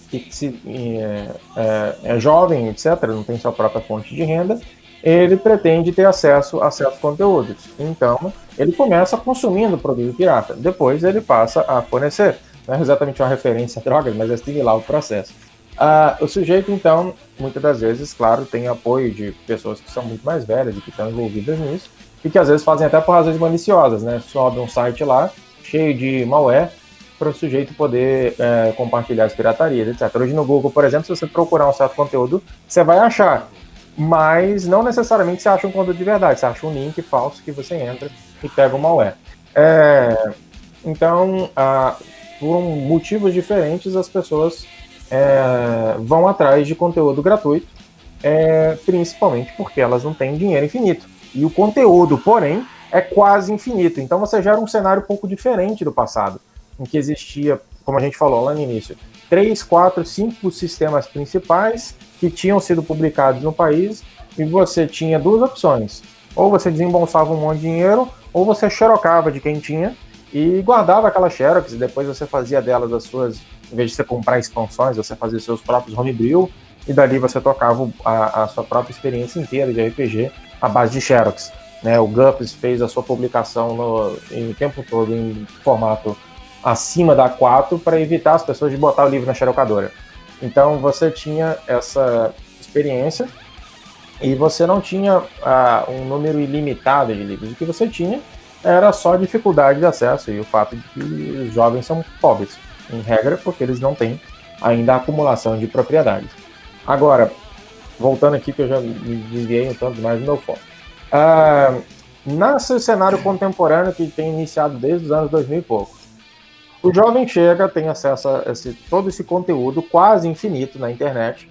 que se, é, é, é, jovem, etc., não tem sua própria fonte de renda, ele pretende ter acesso a certos conteúdos. Então, ele começa consumindo produto pirata. Depois, ele passa a fornecer. Não é exatamente uma referência a drogas, mas é similar o processo. Ah, o sujeito, então, muitas das vezes, claro, tem apoio de pessoas que são muito mais velhas e que estão envolvidas nisso, e que às vezes fazem até por razões maliciosas, né? Sobe um site lá, cheio de malware, para o sujeito poder é, compartilhar as piratarias, etc. Hoje no Google, por exemplo, se você procurar um certo conteúdo, você vai achar, mas não necessariamente você acha um conteúdo de verdade, você acha um link falso que você entra e pega o malware. É, então, ah, por motivos diferentes, as pessoas é, vão atrás de conteúdo gratuito, é, principalmente porque elas não têm dinheiro infinito. E o conteúdo, porém, é quase infinito. Então você gera um cenário um pouco diferente do passado. Em que existia, como a gente falou lá no início, três, quatro, cinco sistemas principais que tinham sido publicados no país e você tinha duas opções. Ou você desembolsava um monte de dinheiro, ou você xerocava de quem tinha e guardava aquela xerox e depois você fazia delas as suas, em vez de você comprar expansões, você fazia seus próprios homebrew e dali você tocava a, a sua própria experiência inteira de RPG à base de xerox. Né? O GUPS fez a sua publicação no, em, o tempo todo em formato acima da 4 para evitar as pessoas de botar o livro na xerocadora. Então você tinha essa experiência e você não tinha ah, um número ilimitado de livros. O que você tinha era só dificuldade de acesso e o fato de que os jovens são pobres, em regra, porque eles não têm ainda a acumulação de propriedades. Agora, voltando aqui, que eu já me desviei um tanto mais do meu foco. Ah, nesse cenário contemporâneo que tem iniciado desde os anos 2000 e pouco, o jovem chega, tem acesso a esse, todo esse conteúdo quase infinito na internet,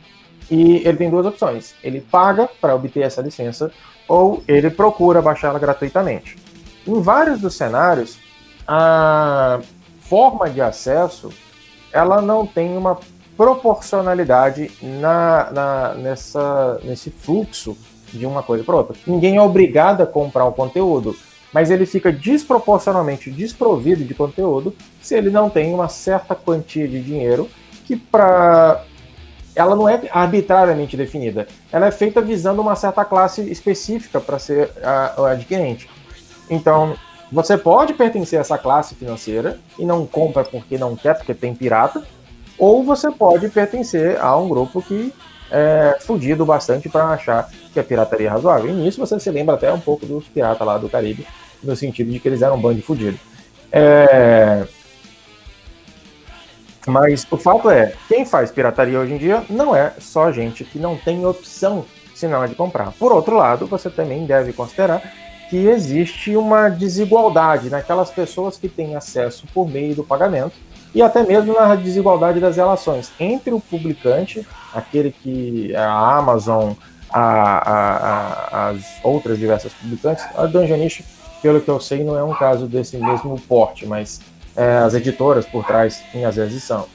e ele tem duas opções. Ele paga para obter essa licença, ou ele procura baixá-la gratuitamente. Em vários dos cenários, a forma de acesso ela não tem uma proporcionalidade na, na, nessa, nesse fluxo de uma coisa para outra. Ninguém é obrigado a comprar o conteúdo, mas ele fica desproporcionalmente desprovido de conteúdo se ele não tem uma certa quantia de dinheiro que para ela não é arbitrariamente definida. Ela é feita visando uma certa classe específica para ser a, a adquirente. Então, você pode pertencer a essa classe financeira e não compra porque não quer, porque tem pirata, ou você pode pertencer a um grupo que é fudido bastante para achar que a pirataria é razoável. E nisso você se lembra até um pouco dos piratas lá do Caribe, no sentido de que eles eram um bando fudido. É... Mas o fato é, quem faz pirataria hoje em dia não é só gente que não tem opção senão é de comprar. Por outro lado, você também deve considerar que existe uma desigualdade naquelas pessoas que têm acesso por meio do pagamento e até mesmo na desigualdade das relações entre o publicante, aquele que é a Amazon, a, a, a, as outras diversas publicantes. A Dungeonish, pelo que eu sei, não é um caso desse mesmo porte, mas é, as editoras por trás, às vezes são.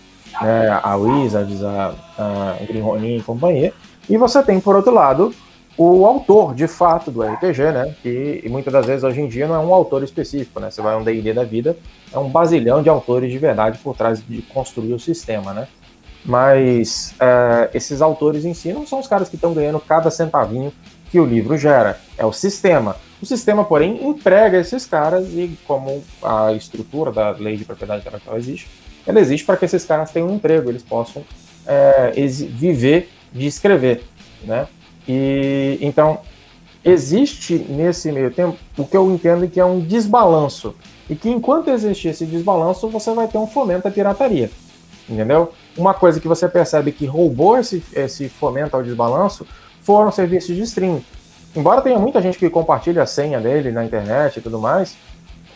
Né, a Wizards, a, a Green Ronin e companhia. E você tem, por outro lado, o autor, de fato, do RPG, né? Que muitas das vezes hoje em dia não é um autor específico, né? Você vai um D&D da vida, é um basilhão de autores de verdade por trás de construir o sistema, né? Mas é, esses autores em si não são os caras que estão ganhando cada centavinho que o livro gera, é o sistema. O sistema, porém, emprega esses caras e como a estrutura da lei de propriedade intelectual existe, ela existe para que esses caras tenham um emprego, eles possam é, viver de escrever, né? E então existe nesse meio tempo o que eu entendo que é um desbalanço. E que enquanto existir esse desbalanço, você vai ter um fomento à pirataria. Entendeu? Uma coisa que você percebe que roubou esse, esse fomento ao desbalanço foram serviços de streaming. Embora tenha muita gente que compartilha a senha dele na internet e tudo mais,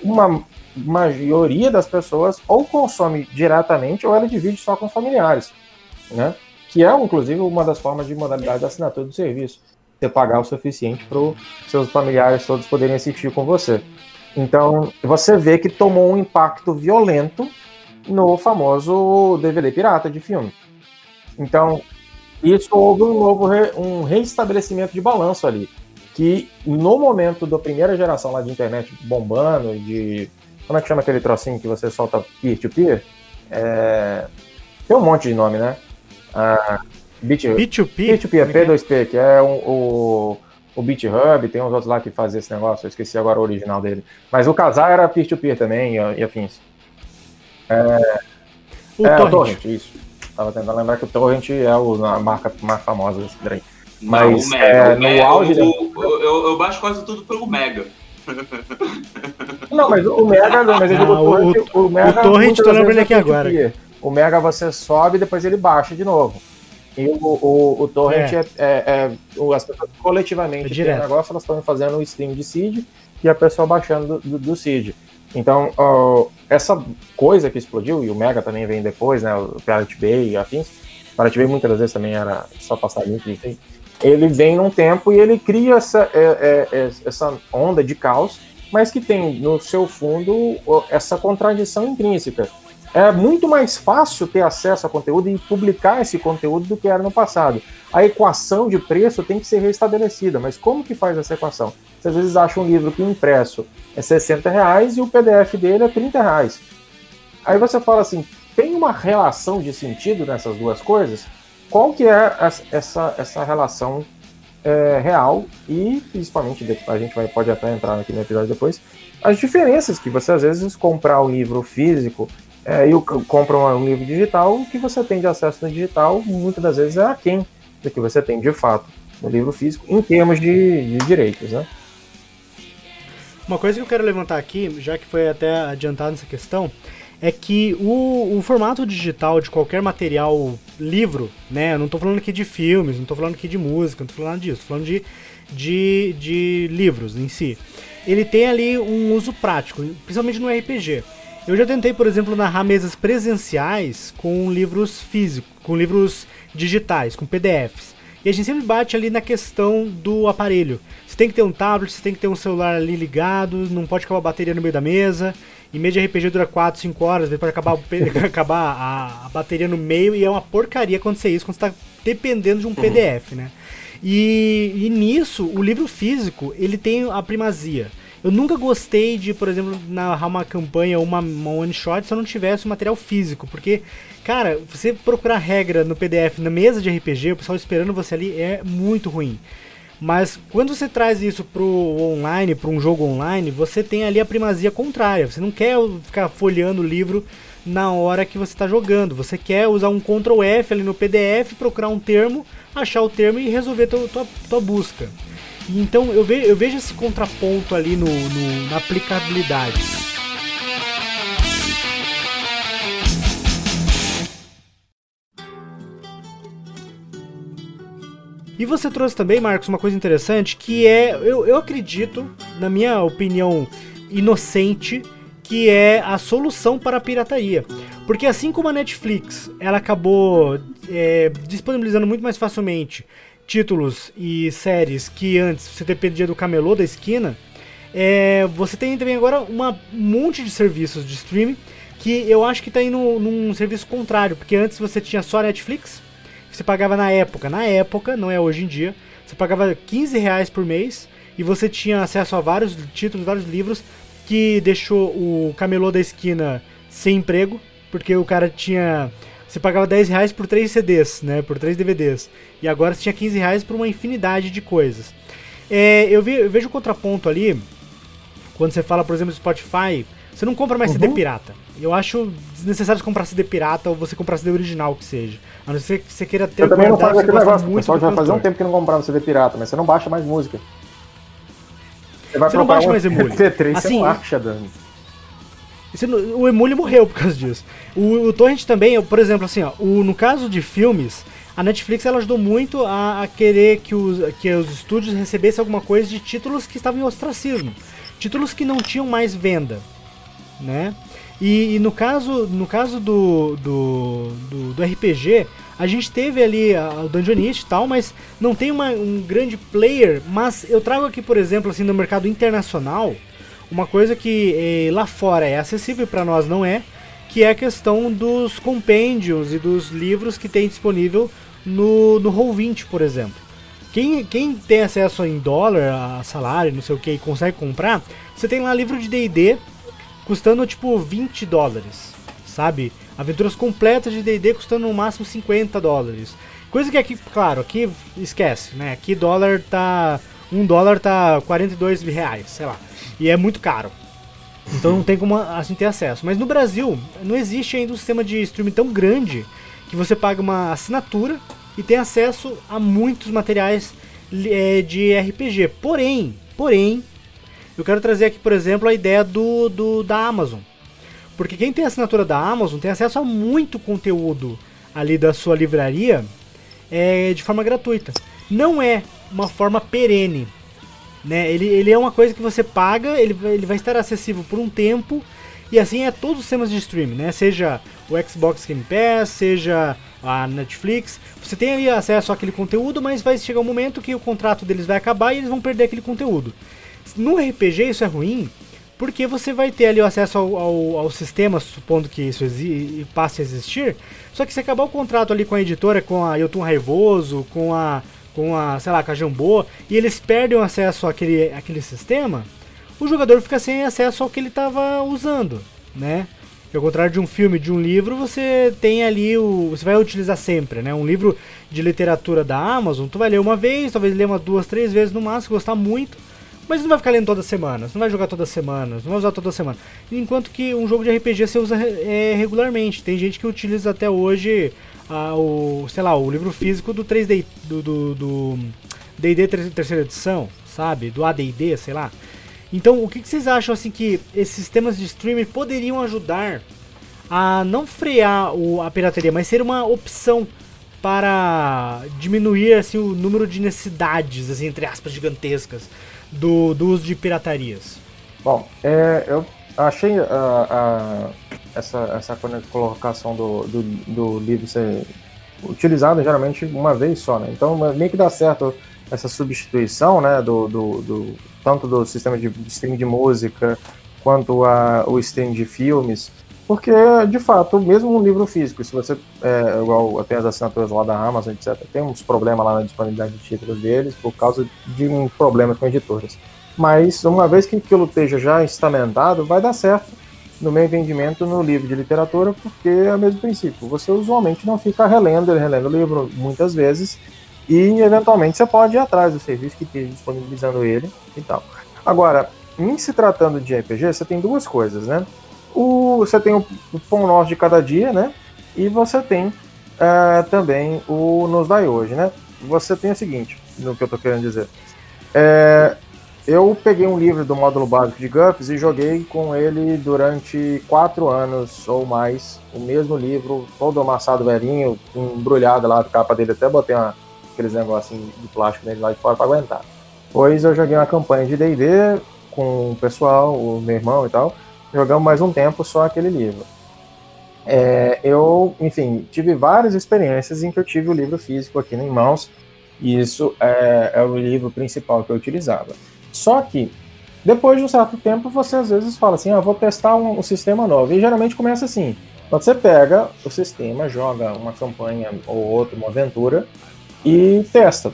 uma maioria das pessoas ou consome diretamente ou ela divide só com familiares, né? Que é, inclusive, uma das formas de modalidade da assinatura do serviço. Você pagar o suficiente para os seus familiares todos poderem assistir com você. Então, você vê que tomou um impacto violento no famoso DVD pirata de filme. Então, isso houve um novo re, um reestabelecimento de balanço ali. Que no momento da primeira geração lá de internet bombando, de. Como é que chama aquele trocinho que você solta peer-to-peer? -peer? É, tem um monte de nome, né? Ah, Beat, P2P? P2P, é P2P, que é um, o, o BitHub, tem uns outros lá que fazem esse negócio, eu esqueci agora o original dele. Mas o casar era P2P também e, e afins. É, o é, Torrent. o Torrent, isso. Tava tentando lembrar que o Torrent é o, a marca mais famosa desse trem. Mas Não, o Mega, é, o no Mega, auge da- eu, eu, baixo quase tudo pelo Mega. Não, mas o Mega, mas eu digo Ah, o Torrent, o- o, Mega. o Torrent, tô lembrando aqui é agora. P2P. O Mega você sobe e depois ele baixa de novo. E o, o, o Torrent É. é, é, é- o- as pessoas coletivamente É negócio, elas estão fazendo o stream de seed e a pessoa baixando do, do, do seed. Então, ó, essa coisa que explodiu, e o Mega também vem depois, né? O Pirate Bay e afins. Pirate Bay muitas vezes também era só passar link, enfim. Ele vem num tempo e ele cria essa, é, é, é, essa onda de caos, mas que tem no seu fundo essa contradição intrínseca. É muito mais fácil ter acesso a conteúdo e publicar esse conteúdo do que era no passado. A equação de preço tem que ser restabelecida, mas como que faz essa equação? Você às vezes acha um livro que impresso é 60 reais e o PDF dele é 30 reais. Aí você fala assim, tem uma relação de sentido nessas duas coisas? Qual que é essa, essa relação é, real e principalmente a gente vai, pode até entrar aqui no episódio depois as diferenças que você às vezes comprar o livro físico é, e compra um livro digital, o que você tem de acesso no digital muitas das vezes é aquém do que você tem de fato no livro físico em termos de, de direitos, né? Uma coisa que eu quero levantar aqui, já que foi até adiantado nessa questão, é que o, o formato digital de qualquer material livro, né? Eu não estou falando aqui de filmes, não estou falando aqui de música, não estou falando disso, estou falando de, de, de livros em si. Ele tem ali um uso prático, principalmente no RPG. Eu já tentei, por exemplo, narrar mesas presenciais com livros físicos, com livros digitais, com PDFs. E a gente sempre bate ali na questão do aparelho. Você tem que ter um tablet, você tem que ter um celular ali ligado, não pode acabar a bateria no meio da mesa. Em média RPG dura 4, 5 horas, depois acabar, acabar a, a, bateria no meio e é uma porcaria acontecer isso quando você está dependendo de um uhum. PDF, né? E, e nisso, o livro físico, ele tem a primazia. Eu nunca gostei de, por exemplo, narrar uma campanha ou uma, uma one shot se eu não tivesse o material físico, porque, cara, você procurar regra no PDF na mesa de RPG, o pessoal esperando você ali é muito ruim. Mas quando você traz isso pro online, para um jogo online, você tem ali a primazia contrária. Você não quer ficar folheando o livro na hora que você está jogando. Você quer usar um Ctrl F ali no PDF, procurar um termo, achar o termo e resolver tua, tua, tua busca. Então eu, ve, eu vejo esse contraponto ali no, no, na aplicabilidade. E você trouxe também, Marcos, uma coisa interessante que é, eu, eu acredito, na minha opinião inocente, que é a solução para a pirataria. Porque assim como a Netflix, ela acabou é, disponibilizando muito mais facilmente títulos e séries que antes você dependia do camelô da esquina, é, você tem também agora um monte de serviços de streaming que eu acho que está indo num serviço contrário, porque antes você tinha só Netflix, você pagava na época, na época, não é hoje em dia, você pagava 15 reais por mês e você tinha acesso a vários títulos, vários livros que deixou o camelô da esquina sem emprego, porque o cara tinha. Você pagava 10 reais por 3 CDs, né? Por 3 DVDs. E agora você tinha 15 reais por uma infinidade de coisas. É, eu, ve, eu vejo o contraponto ali, quando você fala, por exemplo, Spotify, você não compra mais uhum. CD pirata. Eu acho desnecessário comprar CD pirata ou você comprar CD original que seja. A não ser que você queira ter Eu também não faço aquele negócio. O pessoal já faz um tempo que não comprava CD pirata, mas você não baixa mais música. Você, vai você não baixa um mais emule. C3 assim, você não acha, Dani. O emule morreu por causa disso. O, o Torrent também, por exemplo, assim, ó, o, no caso de filmes, a Netflix ela ajudou muito a, a, querer que os, que os estúdios recebessem alguma coisa de títulos que estavam em ostracismo. Títulos que não tinham mais venda, né? E, e, no caso, no caso do, do, do, do RPG, a gente teve ali o Dungeonist e tal, mas não tem uma, um grande player. Mas eu trago aqui, por exemplo, assim, no mercado internacional, uma coisa que eh, lá fora é acessível para nós não é, que é a questão dos compêndios e dos livros que tem disponível no, no Roll20, por exemplo. Quem, quem tem acesso em dólar, a salário, não sei o que, e consegue comprar, você tem lá livro de D&D custando tipo 20 dólares, sabe? Aventuras completas de D&D custando no máximo 50 dólares. Coisa que aqui, claro, aqui esquece, né? Aqui dólar tá... Um dólar tá 42 reais, sei lá. E é muito caro. Então não tem como assim ter acesso. Mas no Brasil, não existe ainda um sistema de streaming tão grande que você paga uma assinatura e tem acesso a muitos materiais é, de RPG. Porém, porém, eu quero trazer aqui, por exemplo, a ideia do, do da Amazon. Porque quem tem assinatura da Amazon tem acesso a muito conteúdo ali da sua livraria é, de forma gratuita. Não é uma forma perene. Né? Ele, ele é uma coisa que você paga, ele, ele vai estar acessível por um tempo. E assim é todos os sistemas de streaming, né? Seja o Xbox Game Pass, seja a Netflix. Você tem ali acesso àquele conteúdo, mas vai chegar um momento que o contrato deles vai acabar e eles vão perder aquele conteúdo. No RPG isso é ruim, porque você vai ter ali o acesso ao, ao, ao sistema, supondo que isso passe a existir. Só que se acabar o contrato ali com a editora, com a Yotun Raivoso, com a, com a, sei lá, com a Jambô, e eles perdem o acesso àquele, àquele sistema, o jogador fica sem acesso ao que ele estava usando, né? Ao contrário de um filme, de um livro, você tem ali o. Você vai utilizar sempre, né? Um livro de literatura da Amazon, tu vai ler uma vez, talvez ler uma duas, três vezes no máximo, gostar muito, mas não vai ficar lendo toda semana, não vai jogar toda semana, não vai usar toda semana. Enquanto que um jogo de RPG você usa é, regularmente. Tem gente que utiliza até hoje ah, o, sei lá, o livro físico do 3D do do D&D terceira edição, sabe? Do AD&D, sei lá. Então, o que, que vocês acham assim que esses sistemas de streaming poderiam ajudar a não frear o, a pirataria, mas ser uma opção para diminuir assim o número de necessidades, assim, entre aspas, gigantescas do, do uso de piratarias? Bom, é, eu achei a, essa, essa colocação do, do, do livro ser utilizado geralmente uma vez só, né? Então meio que dá certo essa substituição, né, do, do, do tanto do sistema de, streaming de música quanto a, o streaming de filmes, porque de fato, mesmo um livro físico, se você é, igual tem as assinaturas lá da Amazon, etc, tem uns problemas lá na disponibilidade de títulos deles por causa de um problemas com editoras. Mas uma vez que aquilo esteja já instamentado, vai dar certo no meu entendimento, no livro de literatura, porque é o mesmo princípio. Você usualmente não fica relendo e relendo o livro muitas vezes, e eventualmente você pode ir atrás do serviço que esteja disponibilizando ele e tal. Agora, em se tratando de RPG, você tem duas coisas, né? O, você tem o, o Pão Nosso de cada dia, né? E você tem é, também o Nos Dai Hoje, né? Você tem o seguinte, no que eu tô querendo dizer. É, eu peguei um livro do módulo básico de GUPS e joguei com ele durante quatro anos ou mais. O mesmo livro, todo amassado velhinho, embrulhado lá, a capa dele até botei uma, aqueles negocinhos de plástico dele lá de fora para aguentar. Pois eu joguei uma campanha de D&D com o pessoal, o meu irmão e tal. Jogamos mais um tempo só aquele livro. É, eu, enfim, tive várias experiências em que eu tive o livro físico aqui em mãos. E isso é, é o livro principal que eu utilizava. Só que, depois de um certo tempo, você às vezes fala assim, ah, vou testar um, um sistema novo. E geralmente começa assim, você pega o sistema, joga uma campanha ou outra, uma aventura, e testa.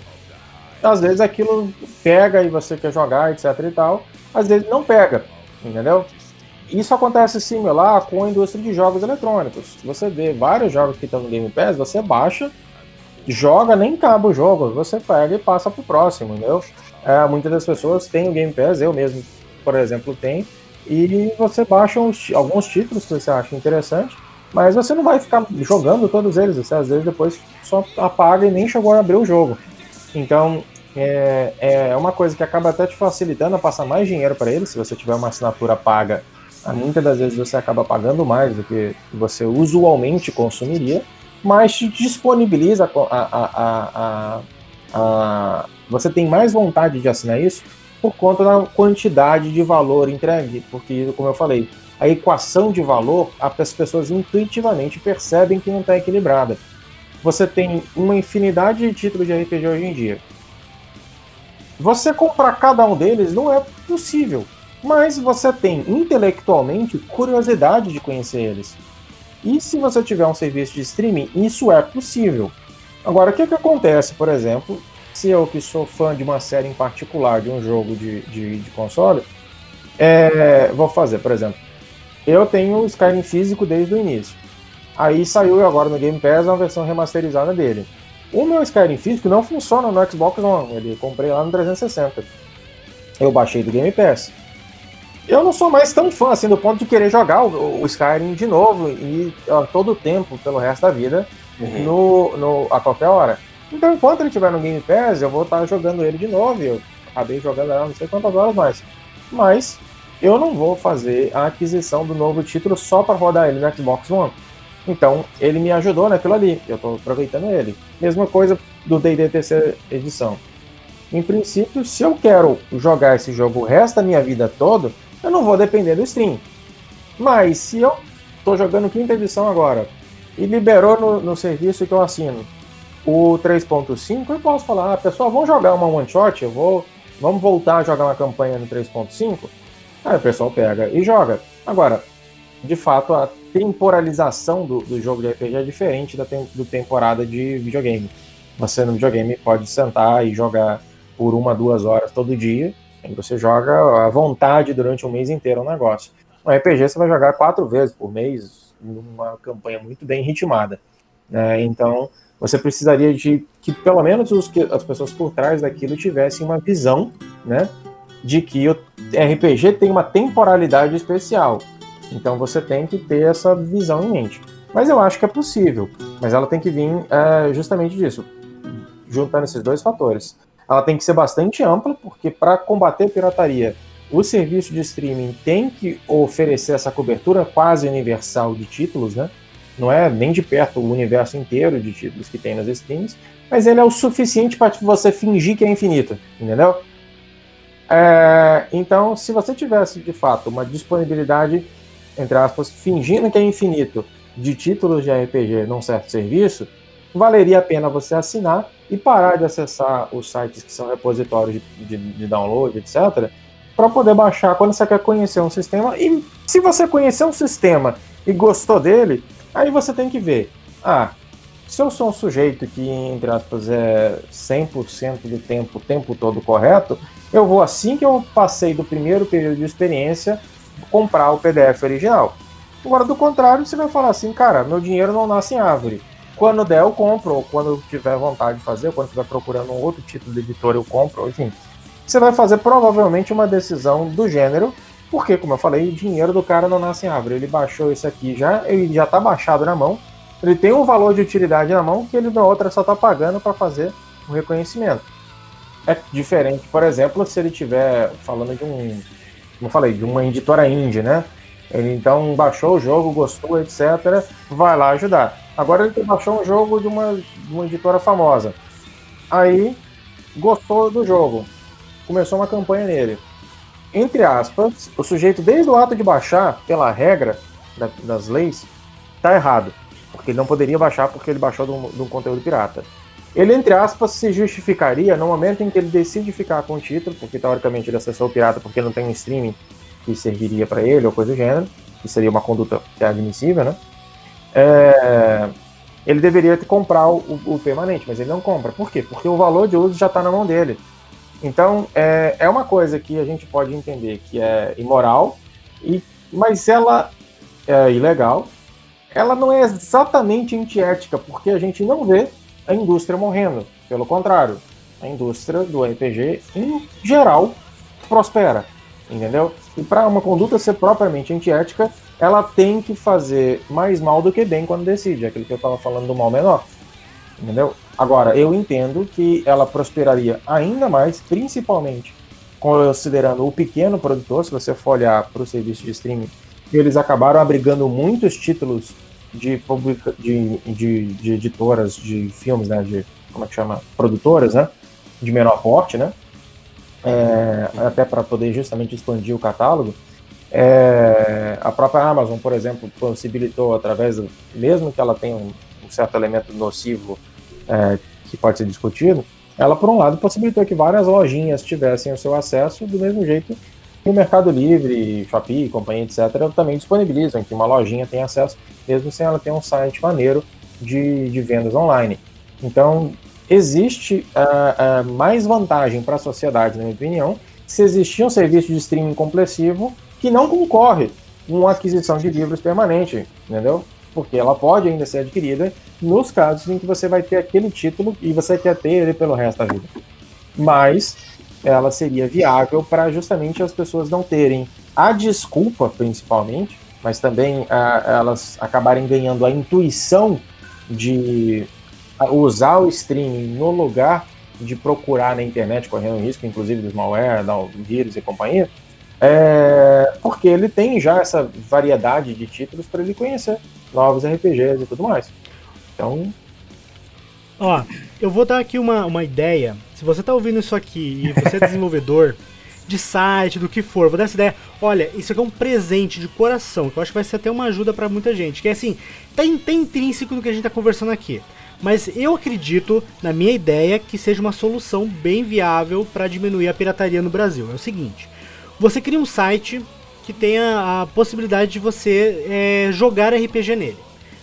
Às vezes aquilo pega e você quer jogar, etc e tal. Às vezes não pega, entendeu? Isso acontece similar com a indústria de jogos eletrônicos. Você vê vários jogos que estão no Game Pass, você baixa, joga, nem acaba o jogo, você pega e passa pro próximo, entendeu? É, muitas das pessoas têm o Game Pass, eu mesmo, por exemplo, tenho, e você baixa uns, alguns títulos que você acha interessante, mas você não vai ficar jogando todos eles, você às vezes depois só apaga e nem chegou a abrir o jogo. Então, é, é uma coisa que acaba até te facilitando a passar mais dinheiro para eles, se você tiver uma assinatura paga, muitas das vezes você acaba pagando mais do que você usualmente consumiria, mas te disponibiliza a, a, a, a você tem mais vontade de assinar isso por conta da quantidade de valor entregue, porque, como eu falei, a equação de valor, as pessoas intuitivamente percebem que não está equilibrada. Você tem uma infinidade de títulos de RPG hoje em dia. Você comprar cada um deles não é possível, mas você tem intelectualmente curiosidade de conhecer eles. E se você tiver um serviço de streaming, isso é possível. Agora, o que, que acontece, por exemplo, se eu que sou fã de uma série em particular, de um jogo de, de, de console, é, vou fazer, por exemplo, eu tenho o Skyrim físico desde o início. Aí saiu agora no Game Pass uma versão remasterizada dele. O meu Skyrim físico não funciona no Xbox One, ele comprei lá no 360. Eu baixei do Game Pass. Eu não sou mais tão fã assim do ponto de querer jogar o, o Skyrim de novo e todo o tempo, pelo resto da vida, uhum. no, no, a qualquer hora. Então, enquanto ele estiver no Game Pass, eu vou estar jogando ele de novo. Eu acabei jogando ela não sei quantas horas mais. Mas eu não vou fazer a aquisição do novo título só para rodar ele no Xbox One. Então, ele me ajudou naquilo ali. Eu estou aproveitando ele. Mesma coisa do D&D terceira edição. Em princípio, se eu quero jogar esse jogo o resto da minha vida toda, eu não vou depender do stream. Mas se eu estou jogando quinta edição agora e liberou no, no serviço que eu assino o 3.5, eu posso falar, ah, pessoal, vamos jogar uma one shot, eu vou, vamos voltar a jogar uma campanha no 3.5. Aí o pessoal pega e joga. Agora, de fato, a temporalização do, do jogo de RPG é diferente da tem, do temporada de videogame. Você no videogame pode sentar e jogar por uma, duas horas todo dia, você joga à vontade durante um mês inteiro o negócio. No RPG você vai jogar quatro vezes por mês, numa campanha muito bem ritmada. Né? Então, você precisaria de que pelo menos os, que, as pessoas por trás daquilo tivessem uma visão, né, de que o RPG tem uma temporalidade especial. Então você tem que ter essa visão em mente. Mas eu acho que é possível. Mas ela tem que vir é, justamente disso, juntando esses dois fatores. Ela tem que ser bastante ampla, porque para combater a pirataria, o serviço de streaming tem que oferecer essa cobertura quase universal de títulos, né? Não é nem de perto o universo inteiro de títulos que tem nas streams, mas ele é o suficiente para você fingir que é infinito, entendeu? É, então, se você tivesse de fato uma disponibilidade entre aspas, fingindo que é infinito de títulos de RPG num certo serviço, valeria a pena você assinar e parar de acessar os sites que são repositórios de, de, de download, etc., para poder baixar quando você quer conhecer um sistema. E se você conhecer um sistema e gostou dele, aí você tem que ver. Ah, se eu sou um sujeito que, entre aspas, é 100% do tempo, o tempo todo correto, eu vou, assim que eu passei do primeiro período de experiência, comprar o PDF original. Agora, do contrário, você vai falar assim, cara, meu dinheiro não nasce em árvore. Quando der, eu compro, ou quando eu tiver vontade de fazer, ou quando estiver procurando um outro título de editor, eu compro, enfim. Você vai fazer provavelmente uma decisão do gênero, porque, como eu falei, o dinheiro do cara não nasce em árvore. Ele baixou isso aqui já, ele já está baixado na mão, ele tem um valor de utilidade na mão que ele na outra só está pagando para fazer o reconhecimento. É diferente, por exemplo, se ele estiver falando de um como eu falei, de uma editora indie, né? Ele então baixou o jogo, gostou, etc. Vai lá ajudar. Agora ele baixou um jogo de uma, de uma editora famosa. Aí gostou do jogo. Começou uma campanha nele. Entre aspas, o sujeito, desde o ato de baixar, pela regra da, das leis, tá errado. Porque ele não poderia baixar porque ele baixou de um, de um conteúdo pirata. Ele, entre aspas, se justificaria no momento em que ele decide ficar com o título, porque teoricamente ele acessou o pirata porque não tem um streaming que serviria para ele ou coisa do gênero, que seria uma conduta que é admissível, né? É, ele deveria comprar o, o, permanente, mas ele não compra. Por quê? Porque o valor de uso já está na mão dele. Então, é, é uma coisa que a gente pode entender que é imoral, e, mas ela é ilegal. Ela não é exatamente antiética, porque a gente não vê a indústria morrendo. Pelo contrário, a indústria do RPG, em geral, prospera. Entendeu? E para uma conduta ser propriamente antiética, ela tem que fazer mais mal do que bem quando decide. Aquilo que eu estava falando do mal menor. Entendeu? Agora, eu entendo que ela prosperaria ainda mais, principalmente considerando o pequeno produtor. Se você for olhar para o serviço de streaming, eles acabaram abrigando muitos títulos de, publica, de, de, de, editoras de filmes, né? De, como é que chama? Produtoras, né? De menor porte, né? É, até para poder justamente expandir o catálogo. É, a própria Amazon, por exemplo, possibilitou através, do, mesmo que ela tenha um, um certo elemento nocivo é, que pode ser discutido, ela por um lado possibilitou que várias lojinhas tivessem o seu acesso do mesmo jeito que o Mercado Livre, Shopee, companhia, etc., também disponibilizam que uma lojinha tem acesso mesmo sem ela ter um site maneiro de, de vendas online. Então, existe uh, uh, mais vantagem para a sociedade, na minha opinião, se existir um serviço de streaming complessivo que não concorre com a aquisição de livros permanente, entendeu? Porque ela pode ainda ser adquirida nos casos em que você vai ter aquele título e você quer ter ele pelo resto da vida. Mas ela seria viável para justamente as pessoas não terem a desculpa, principalmente, mas também a, elas acabarem ganhando a intuição de usar o streaming no lugar de procurar na internet, correndo risco, inclusive dos malware, da vírus e companhia, é, porque ele tem já essa variedade de títulos para ele conhecer novos RPGs e tudo mais. Então. Ó, eu vou dar aqui uma, uma ideia. Se você está ouvindo isso aqui e você é desenvolvedor. de site, do que for. Vou dar essa ideia. Olha, isso aqui é um presente de coração, que eu acho que vai ser até uma ajuda para muita gente. Que é assim, tá, tá intrínseco no que a gente tá conversando aqui. Mas eu acredito, na minha ideia, que seja uma solução bem viável para diminuir a pirataria no Brasil. É o seguinte: você cria um site que tenha a possibilidade de você é, jogar RPG nele.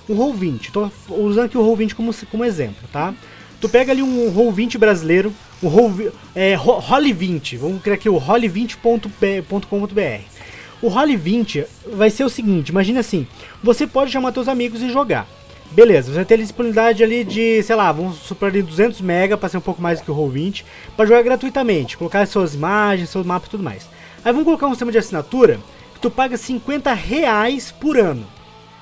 Um Roll20, tô usando aqui o Roll20 como, como exemplo, tá? Tu pega ali um Roll20 brasileiro, o Roll, é, Roll20, vamos criar aqui o roll20.com.br. O Roll20 vai ser o seguinte, imagina assim, você pode chamar seus amigos e jogar. Beleza, você vai ter disponibilidade ali de, sei lá, vamos supor ali 200 MB para ser um pouco mais do que o Roll20, para jogar gratuitamente, colocar suas imagens, seus mapas e tudo mais. Aí vamos colocar um sistema de assinatura que tu paga 50 reais por ano.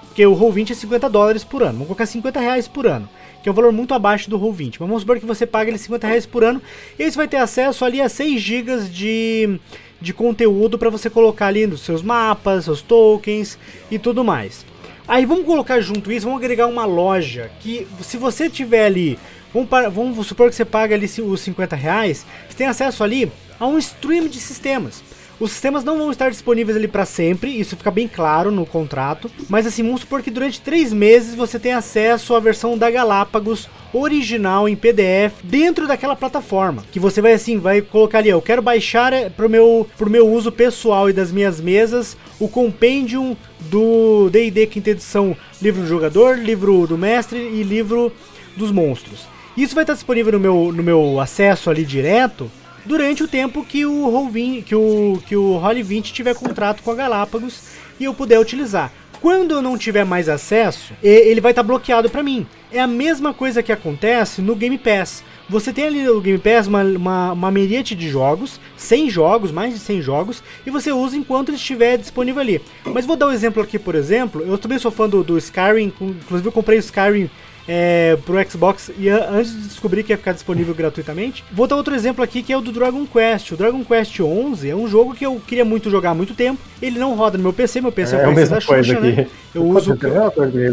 Porque o Roll20 é 50 dólares por ano. Vamos colocar 50 reais por ano. Que é um valor muito abaixo do Roll20. Mas vamos supor que você paga ele 50 reais por ano. E aí você vai ter acesso ali a 6 GB de, de conteúdo para você colocar ali nos seus mapas, seus tokens e tudo mais. Aí vamos colocar junto isso, vamos agregar uma loja que se você tiver ali, vamos, para, vamos supor que você paga ali os 50 reais, você tem acesso ali a um stream de sistemas. Os sistemas não vão estar disponíveis ali para sempre, isso fica bem claro no contrato. Mas assim, vamos supor que durante três meses você tem acesso à versão da Galápagos original em PDF dentro daquela plataforma. Que você vai assim, vai colocar ali, eu quero baixar eh, pro meu, pro meu uso pessoal e das minhas mesas o compendium do D&D quinta edição, livro do jogador, livro do mestre e livro dos monstros. Isso vai estar disponível no meu, no meu acesso ali direto durante o tempo que o Roll20, que o que o Roll 20 tiver contrato com a Galápagos e eu puder utilizar. Quando eu não tiver mais acesso, ele vai estar tá bloqueado para mim. É a mesma coisa que acontece no Game Pass. Você tem ali no Game Pass uma, uma, uma de jogos, 100 jogos, mais de 100 jogos, e você usa enquanto ele estiver disponível ali. Mas vou dar um exemplo aqui, por exemplo, eu também sou fã do, do Skyrim, inclusive eu comprei o Skyrim é, pro Xbox e antes de descobrir que ia ficar disponível gratuitamente. Vou dar outro exemplo aqui que é o do Dragon Quest. O Dragon Quest 11 é um jogo que eu queria muito jogar há muito tempo. Ele não roda no meu PC, meu PC é, é o PC da Xuxa, né? Eu uso,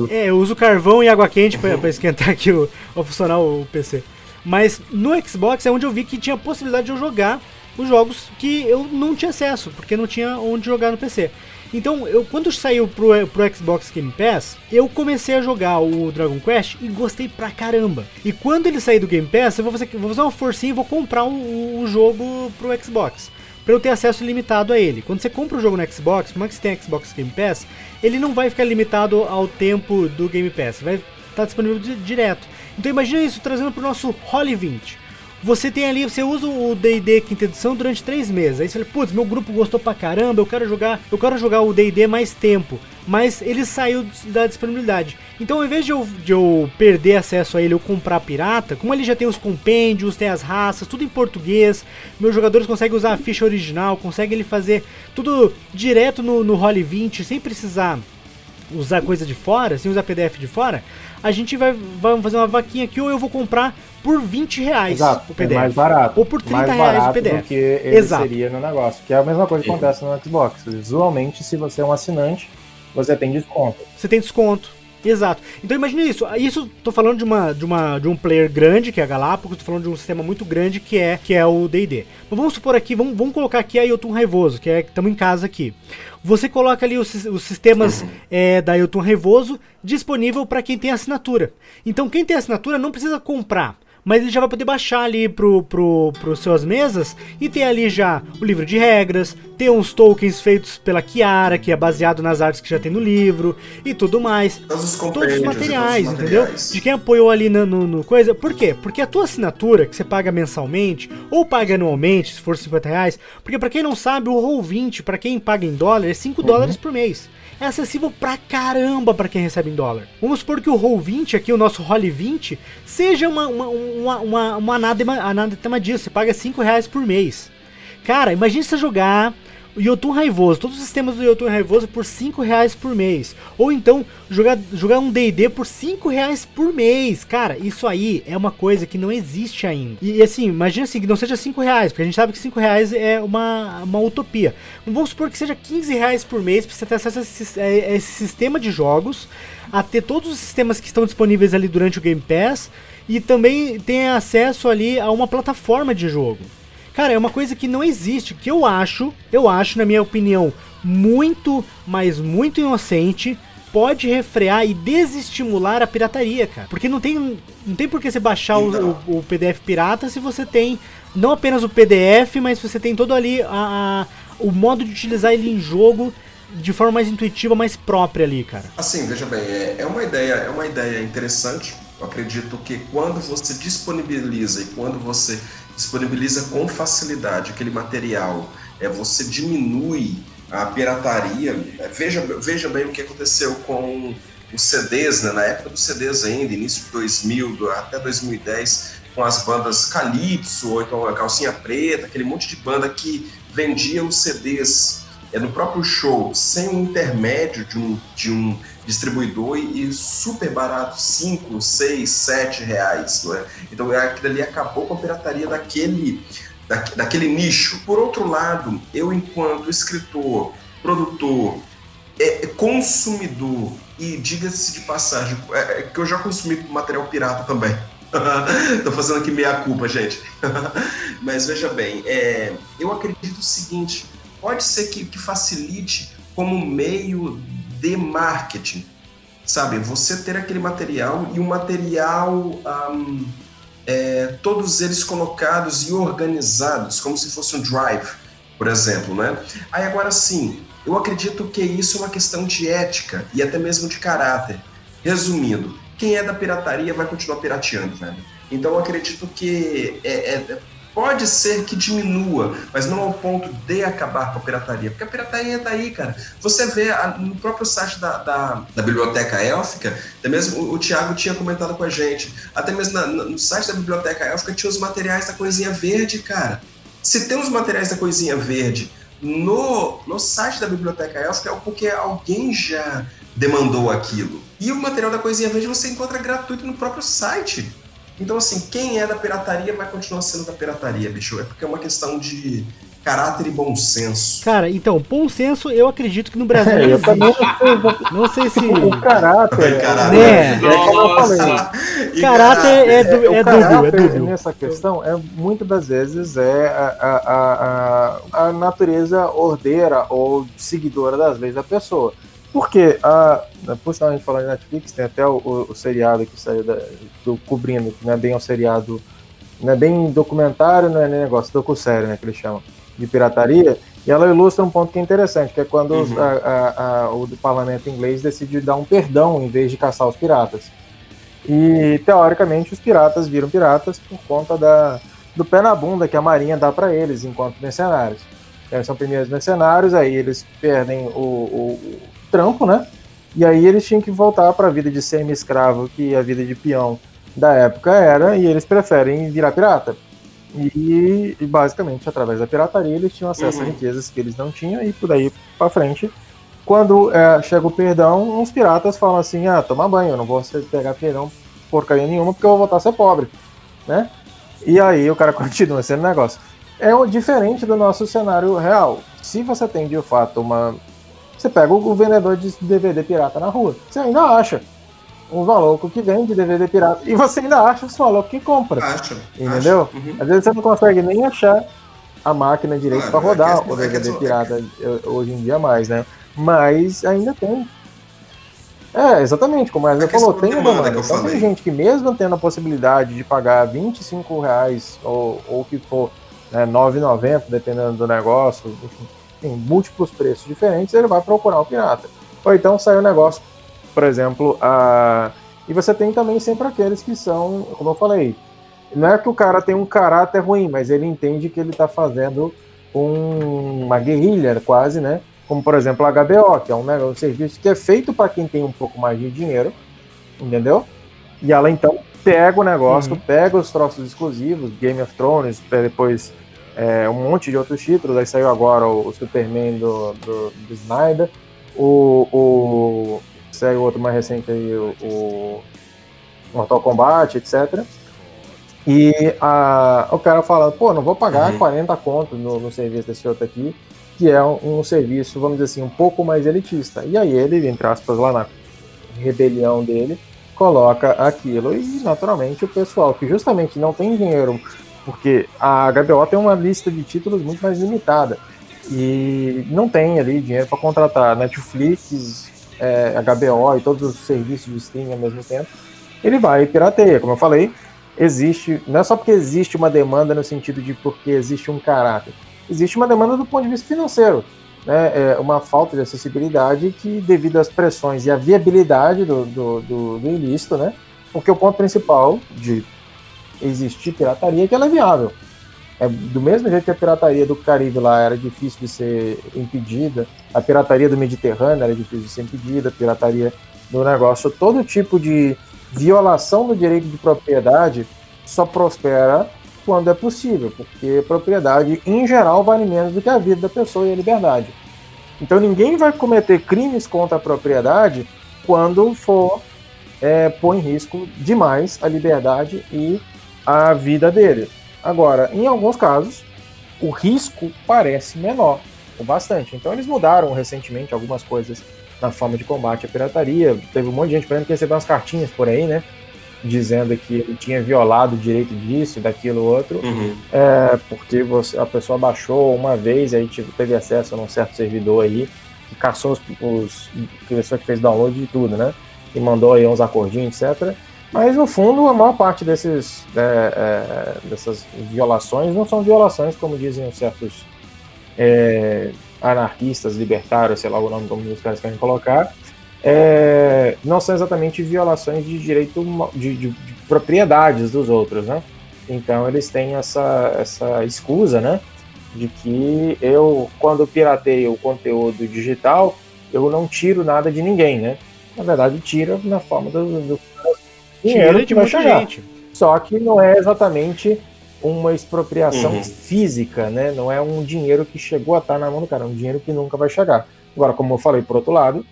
é, eu uso carvão e água quente para esquentar aqui o, o funcionar o PC. Mas no Xbox é onde eu vi que tinha possibilidade de eu jogar os jogos que eu não tinha acesso, porque não tinha onde jogar no PC. Então, eu quando saiu pro, pro Xbox Game Pass, eu comecei a jogar o Dragon Quest e gostei pra caramba. E quando ele sair do Game Pass, eu vou fazer, vou fazer uma forcinha e vou comprar o, o jogo pro Xbox. Pra eu ter acesso ilimitado a ele. Quando você compra o jogo no Xbox, como é que você tem Xbox Game Pass, ele não vai ficar limitado ao tempo do Game Pass. Vai estar tá disponível direto. Então imagina isso trazendo pro nosso Holly 20. Você tem ali, você usa o D&D quinta edição durante três meses. Aí você fala, putz, meu grupo gostou pra caramba, eu quero jogar, eu quero jogar o D&D mais tempo. Mas ele saiu da disponibilidade. Então, ao invés de eu, de eu perder acesso a ele ou comprar pirata, como ele já tem os compêndios, tem as raças, tudo em português, meus jogadores conseguem usar a ficha original, conseguem ele fazer tudo direto no, no Roll20, sem precisar usar coisa de fora, sem usar PDF de fora, a gente vai, vai fazer uma vaquinha aqui ou eu vou comprar por 20 reais Exato, o PDF. É mais barato. Ou por 30 mais reais barato o PDF. Do que ele Exato. seria no negócio. Que é a mesma coisa que acontece no Xbox. Visualmente, se você é um assinante, você tem desconto. Você tem desconto. Exato. Então imagine isso. Isso tô falando de uma de uma de um player grande que é a Galápagos, tô falando de um sistema muito grande que é que é o D&D. Mas vamos supor aqui, vamos, vamos colocar aqui a Yotun Raivoso, que é estamos em casa aqui. Você coloca ali os, os sistemas é, da Yotun Raivoso disponível para quem tem assinatura. Então quem tem assinatura não precisa comprar mas ele já vai poder baixar ali pro, pro, pro suas mesas e ter ali já o livro de regras, ter uns tokens feitos pela Kiara, que é baseado nas artes que já tem no livro e tudo mais. Todos os, todos os materiais, todos os entendeu? De quem apoiou ali no, no, no, coisa. Por quê? Porque a tua assinatura, que você paga mensalmente, ou paga anualmente, se for 50 reais, porque para quem não sabe, o Roll20, para quem paga em dólar, é 5 uhum. dólares por mês é acessível pra caramba para quem recebe em dólar. Vamos supor que o Roll20, aqui o nosso Roll 20, seja uma, uma, uma, uma, uma anádema disso, você paga 5 reais por mês. Cara, imagine você jogar Yotun Raivoso, todos os sistemas do Yotun Raivoso por 5 reais por mês. Ou então jogar, jogar um DD por 5 reais por mês. Cara, isso aí é uma coisa que não existe ainda. E, assim, imagina assim, que não seja 5 reais, porque a gente sabe que 5 reais é uma, uma utopia. Vamos supor que seja 15 reais por mês para você ter acesso a esse, a esse sistema de jogos, a ter todos os sistemas que estão disponíveis ali durante o Game Pass e também ter acesso ali a uma plataforma de jogo. Cara, é uma coisa que não existe, que eu acho, eu acho, na minha opinião, muito, mas muito inocente, pode refrear e desestimular a pirataria, cara. Porque não tem, não tem por que você baixar o, o, o, PDF pirata se você tem não apenas o PDF, mas você tem todo ali a, a o modo de utilizar ele em jogo de forma mais intuitiva, mais própria ali, cara. Assim, veja bem, é, é uma ideia, é uma ideia interessante. Eu acredito que quando você disponibiliza e quando você disponibiliza com facilidade aquele material, é, você diminui a pirataria. É, veja, veja bem o que aconteceu com os CDs, né? na época dos CDs ainda, início de 2000 até 2010, com as bandas Calypso, ou então a Calcinha Preta, aquele monte de banda que vendia os CDs é, no próprio show, sem um intermédio de um, de um distribuidor e super barato, 5, 6, 7 reais. Não é? Então aquilo ali acabou com a pirataria daquele, da, daquele nicho. Por outro lado, eu enquanto escritor, produtor, é, consumidor e diga-se de passagem, é, é, que eu já consumi material pirata também. Tô fazendo aqui meia culpa, gente. Mas veja bem, é, eu acredito o seguinte: pode ser que, que facilite como meio de marketing, sabe? Você ter aquele material e o material, um, é, todos eles colocados e organizados, como se fosse um drive, por exemplo, né? Aí agora sim, eu acredito que isso é uma questão de ética e até mesmo de caráter. Resumindo, quem é da pirataria vai continuar pirateando, velho. Então eu acredito que é, é, pode ser que diminua, mas não ao ponto de acabar com a pirataria, porque a pirataria tá aí, cara. Você vê a, no próprio site da, da, da, Biblioteca Élfica, até mesmo o, o Thiago tinha comentado com a gente, até mesmo na, no site da Biblioteca Élfica tinha os materiais da Coisinha Verde, cara. Se tem os materiais da Coisinha Verde no, no site da Biblioteca Élfica é porque alguém já demandou aquilo. E o material da Coisinha Verde você encontra gratuito no próprio site. Então, assim, quem é da pirataria vai continuar sendo da pirataria, bicho. É porque é uma questão de caráter e bom senso. Cara, então, bom senso eu acredito que no Brasil é, também não sei se... O caráter... caráter. Né? É, caráter, caráter é, du, é, é dúbio, é dúbio. Nessa questão, é, muitas das vezes é a, a, a, a natureza ordeira ou seguidora das leis da pessoa. Porque, a, por sinal, a gente falando de Netflix, tem até o, o, o seriado que saiu da, do Cobrindo, que não é bem um seriado, não é bem documentário, não é nem negócio, docu-série, né, que eles chamam, de pirataria, e ela ilustra um ponto que é interessante, que é quando uhum. a, a, a, o parlamento inglês decidiu dar um perdão em vez de caçar os piratas. E, teoricamente, os piratas viram piratas por conta da, do pé na bunda que a marinha dá para eles enquanto mercenários. Eles são primeiros mercenários, aí eles perdem o, o trampo, né? E aí eles tinham que voltar para a vida de semi-escravo, que a vida de peão da época era, e eles preferem virar pirata. E, e basicamente, através da pirataria, eles tinham acesso uhum. a riquezas que eles não tinham, e por aí para frente. Quando é, chega o perdão, uns piratas falam assim: ah, toma banho, eu não vou pegar perdão porcaria nenhuma porque eu vou voltar a ser pobre, né? E aí o cara continua sendo negócio. É diferente do nosso cenário real. Se você tem de fato uma você pega o vendedor de DVD pirata na rua, você ainda acha uns malucos que vende DVD pirata e você ainda acha os malucos que compra. Acha. Entendeu? Acha. Uhum. Às vezes você não consegue nem achar a máquina direito claro, para rodar é o DVD é pirata hoje em dia mais, né? Mas ainda tem. É, exatamente, como a Wesley falou, tem uma demanda. Então tem gente que mesmo tendo a possibilidade de pagar 25 reais ou o que for, né, 9,90, dependendo do negócio, enfim, em múltiplos preços diferentes, ele vai procurar o pirata. Ou então sai o um negócio, por exemplo, a... e você tem também sempre aqueles que são, como eu falei, não é que o cara tem um caráter ruim, mas ele entende que ele está fazendo um... uma guerrilha quase, né? Como por exemplo a HBO, que é um, né, um serviço que é feito para quem tem um pouco mais de dinheiro, entendeu? E ela então pega o negócio, uhum. pega os troços exclusivos, Game of Thrones, depois é, um monte de outros títulos. Aí saiu agora o, o Superman do, do, do, Snyder, o, o saiu outro mais recente aí, o, o Mortal Kombat, etc. E a, o cara fala, pô, não vou pagar uhum. 40 contos no, no serviço desse outro aqui, que é um, um, serviço, vamos dizer assim, um pouco mais elitista. E aí ele, entre aspas, lá na rebelião dele, coloca aquilo e naturalmente o pessoal que justamente não tem dinheiro porque a HBO tem uma lista de títulos muito mais limitada e não tem ali dinheiro para contratar Netflix, é, HBO e todos os serviços de streaming ao mesmo tempo. Ele vai pirateia, como eu falei, existe, não é só porque existe uma demanda no sentido de porque existe um caráter, existe uma demanda do ponto de vista financeiro. Né? É uma falta de acessibilidade que, devido às pressões e à viabilidade do, do, do, do ilícito, né? porque o ponto principal de existir pirataria é que ela é viável. É, do mesmo jeito que a pirataria do Caribe lá era difícil de ser impedida, a pirataria do Mediterrâneo era difícil de ser impedida, a pirataria do negócio, todo tipo de violação do direito de propriedade só prospera quando é possível, porque propriedade, em geral, vale menos do que a vida da pessoa e a liberdade. Então ninguém vai cometer crimes contra a propriedade quando for é, pôr em risco demais a liberdade e a vida dele. Agora, em alguns casos, o risco parece menor, ou bastante. Então eles mudaram recentemente algumas coisas na forma de combate à pirataria. Teve um monte de gente, por exemplo, que recebeu umas cartinhas por aí, né? Dizendo que ele tinha violado o direito disso, daquilo, outro, Uhum. é, porque você, a pessoa baixou uma vez, aí tipo, teve acesso a um certo servidor aí, que caçou os, os pessoa que fez download de tudo, né? E mandou aí uns acordinhos, etc. Mas no fundo, a maior parte desses, é, é, dessas violações não são violações, como dizem certos é, anarquistas, libertários, sei lá o nome como os caras querem colocar, é, não são exatamente violações de direito de, de, de propriedades dos outros, né? Então eles têm essa, essa escusa, né? De que eu, quando pirateio o conteúdo digital, eu não tiro nada de ninguém, né? Na verdade, tira na forma do, do dinheiro de vai muita chegar. gente. Só que não é exatamente uma expropriação Uhum. física, né? Não é um dinheiro que chegou a estar na mão do cara, é um dinheiro que nunca vai chegar. Agora, como eu falei, por outro lado,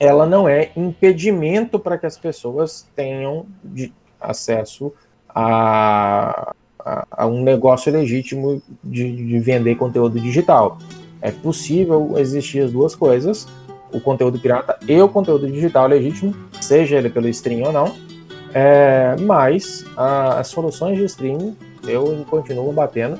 ela não é impedimento para que as pessoas tenham de- acesso a, a- a um negócio legítimo de, de vender conteúdo digital. É possível existir as duas coisas, o conteúdo pirata e o conteúdo digital legítimo, seja ele pelo stream ou não. É, mas a- as soluções de streaming eu continuo batendo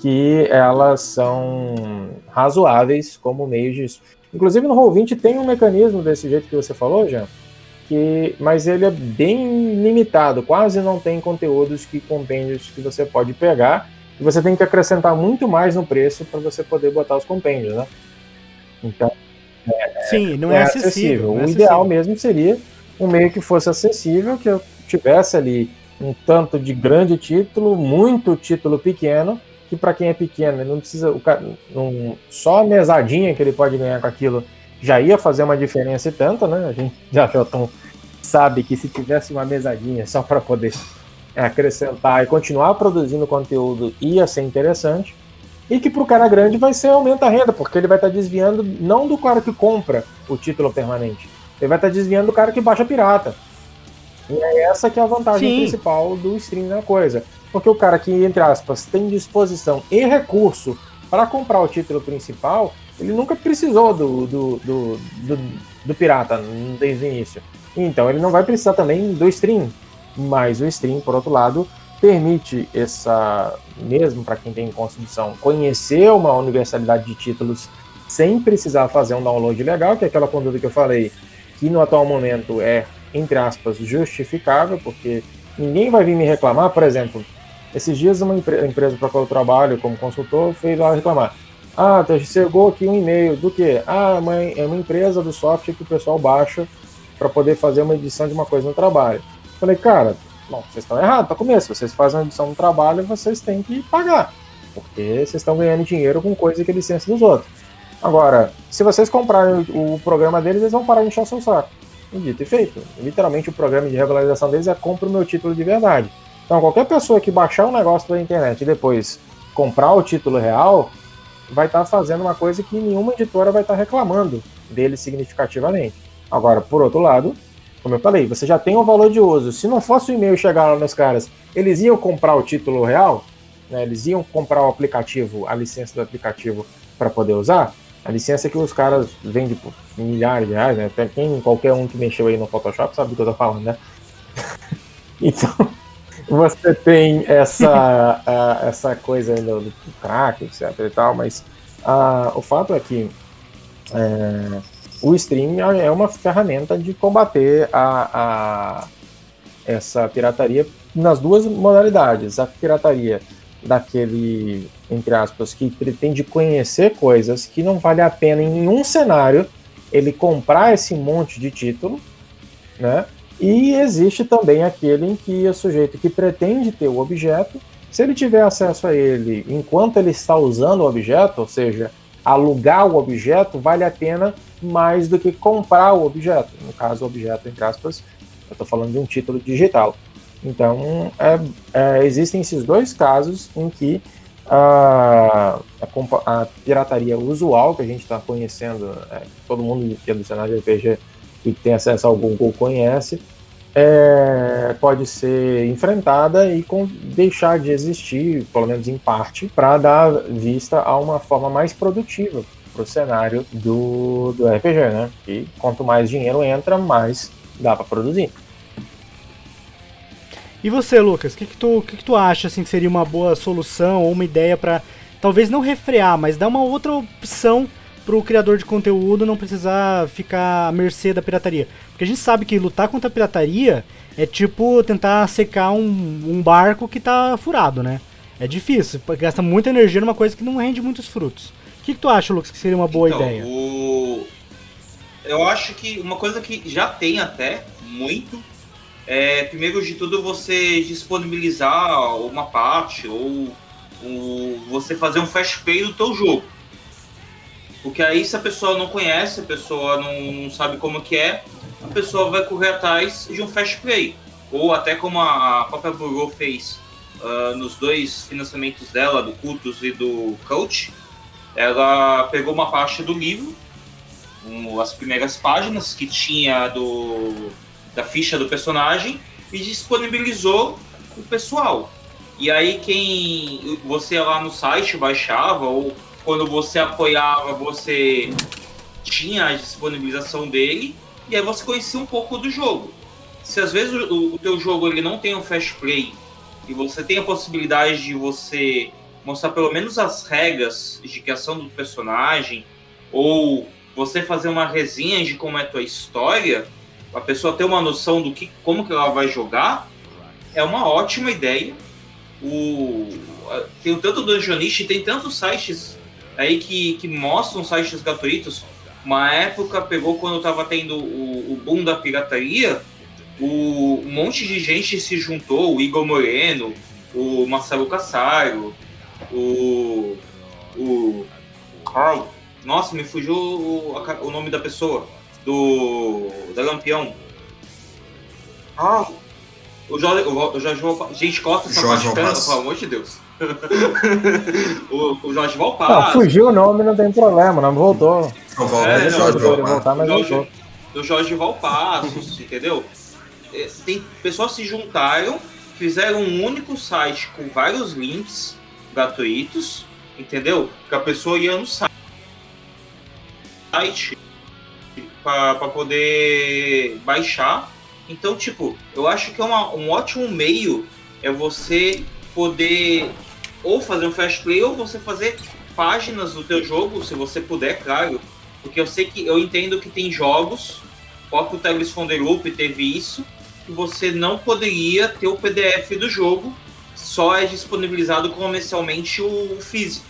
que elas são razoáveis como meio disso. Inclusive no Roll20 tem um mecanismo desse jeito que você falou, Jean, que, mas ele é bem limitado, quase não tem conteúdos que compêndios que você pode pegar e você tem que acrescentar muito mais no preço para você poder botar os compêndios, né? Então Sim, não é, acessível. não é o ideal acessível. mesmo seria um meio que fosse acessível, que eu tivesse ali um tanto de grande título, muito título pequeno, que para quem é pequeno, ele não precisa. O cara, só a mesadinha que ele pode ganhar com aquilo já ia fazer uma diferença e tanto, né? A gente já, já tão, sabe que se tivesse uma mesadinha só para poder acrescentar e continuar produzindo conteúdo ia ser interessante. E que para o cara grande vai ser aumenta a renda, porque ele vai estar desviando não do cara que compra o título permanente, ele vai estar desviando do cara que baixa pirata. E é essa que é a vantagem Sim. principal do stream da coisa. Porque o cara que, entre aspas, tem disposição e recurso para comprar o título principal, ele nunca precisou do, do, do, do, do pirata desde o início. Então ele não vai precisar também do stream. Mas o stream, por outro lado, permite essa, mesmo para quem tem constituição, conhecer uma universalidade de títulos sem precisar fazer um download legal, que é aquela conduta que eu falei, que no atual momento é, entre aspas, justificável, porque ninguém vai vir me reclamar, por exemplo, esses dias uma empre- empresa para qual eu trabalho como consultor fez lá reclamar. Ah, tá, chegou aqui um e-mail do quê? Ah, uma- é uma empresa do software que o pessoal baixa para poder fazer uma edição de uma coisa no trabalho. Falei, cara, bom, vocês estão errados para começo. Vocês fazem uma edição no trabalho, vocês têm que pagar. Porque vocês estão ganhando dinheiro com coisa que é licença dos outros. Agora, se vocês comprarem o programa deles, eles vão parar de encher o seu saco. E dito e feito. Literalmente, o programa de regularização deles é compra o meu título de verdade. Então, qualquer pessoa que baixar um negócio pela internet e depois comprar o título real, vai estar fazendo uma coisa que nenhuma editora vai estar reclamando dele significativamente. Agora, por outro lado, como eu falei, você já tem o valor de uso. Se não fosse o e-mail chegar lá nos caras, eles iam comprar o título real, né? eles iam comprar o aplicativo, a licença do aplicativo para poder usar. A licença que os caras vendem por milhares de reais, né? Até Quem, qualquer um que mexeu aí no Photoshop sabe do que eu tô falando, né? então, você tem essa, a- essa coisa aí do, do crack, etc e tal, mas ah, o fato é que é, o stream é uma ferramenta de combater a, a- essa pirataria nas duas modalidades. A pirataria daquele, entre aspas, que pretende conhecer coisas que não vale a pena em nenhum cenário ele comprar esse monte de título, né? E existe também aquele em que o sujeito que pretende ter o objeto, se ele tiver acesso a ele enquanto ele está usando o objeto, ou seja, alugar o objeto, vale a pena mais do que comprar o objeto. No caso, o objeto, entre aspas, eu estou falando de um título digital. Então, é, é, existem esses dois casos em que a, a, a pirataria usual que a gente está conhecendo, é, todo mundo que é do cenário de RPG e tem acesso ao Google conhece, é, pode ser enfrentada e com, deixar de existir, pelo menos em parte, para dar vista a uma forma mais produtiva para o cenário do, do RPG, né? E quanto mais dinheiro entra, mais dá para produzir. E você, Lucas, o que, que, tu, que, que tu acha assim, que seria uma boa solução ou uma ideia para talvez não refrear, mas dar uma outra opção para o criador de conteúdo não precisar ficar à mercê da pirataria? Porque a gente sabe que lutar contra a pirataria é tipo tentar secar um, um barco que está furado, né? É difícil, gasta muita energia numa coisa que não rende muitos frutos. O que, que tu acha, Lucas, que seria uma boa então, ideia? O... Eu acho que uma coisa que já tem até muito é, primeiro de tudo, você disponibilizar uma parte ou, você fazer um fast play do teu jogo. Porque aí, se a pessoa não conhece, a pessoa não, não sabe como que é, a pessoa vai correr atrás de um fast play. Ou até como a própria Burrow fez uh, nos dois financiamentos dela, do Cultus e do Coach, ela pegou uma parte do livro, um, as primeiras páginas que tinha do da ficha do personagem e disponibilizou o pessoal. E aí quem você lá no site baixava ou quando você apoiava, você tinha a disponibilização dele e aí você conhecia um pouco do jogo. Se às vezes o, o teu jogo ele não tem um fast play e você tem a possibilidade de você mostrar pelo menos as regras de criação do personagem ou você fazer uma resenha de como é a tua história, a pessoa ter uma noção do que, como que ela vai jogar, é uma ótima ideia. O, tem tanto Dungeonist, tem tantos sites aí que, que mostram sites gratuitos. Uma época pegou quando estava tendo o, o, boom da pirataria, o, um monte de gente se juntou, o Igor Moreno, o Marcelo Cassaro, o. o Carl. Nossa, me fugiu o, o nome da pessoa do da Lampião. Ah, o Jorge, o Jorge Gente, corta essa Jorge parte, pelo amor de Deus. o, o Jorge Valpar. fugiu o nome, não tem problema, não voltou. Não volta, é, não, Jorge Valpar. Voltar, mas Jorge, voltou. Do Jorge Valpassos, entendeu? É, tem pessoas se juntaram, fizeram um único site com vários links gratuitos, entendeu? Que a pessoa ia no site para poder baixar. Então, tipo, eu acho que é uma, um ótimo meio é você poder ou fazer um fast play ou você fazer páginas do teu jogo, se você puder, claro. Porque eu sei que eu entendo que tem jogos, o próprio Tales from the Loop teve isso, que você não poderia ter o PDF do jogo, só é disponibilizado comercialmente o físico.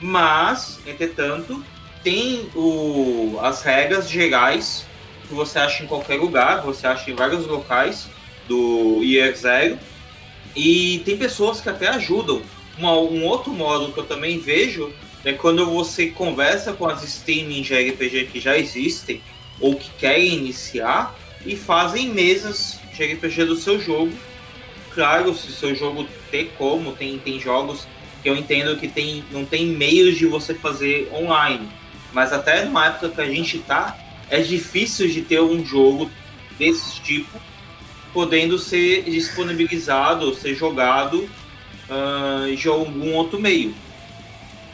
Mas, entretanto, tem o, as regras gerais que você acha em qualquer lugar, você acha em vários locais do Year Zero. E tem pessoas que até ajudam. Uma, um outro modo que eu também vejo é quando você conversa com as streaming de RPG que já existem ou que querem iniciar e fazem mesas de RPG do seu jogo. Claro, se seu jogo tem como, tem, tem jogos que eu entendo que tem, não tem meios de você fazer online mas até numa época que a gente tá, é difícil de ter um jogo desse tipo podendo ser disponibilizado, ser jogado uh, de algum outro meio.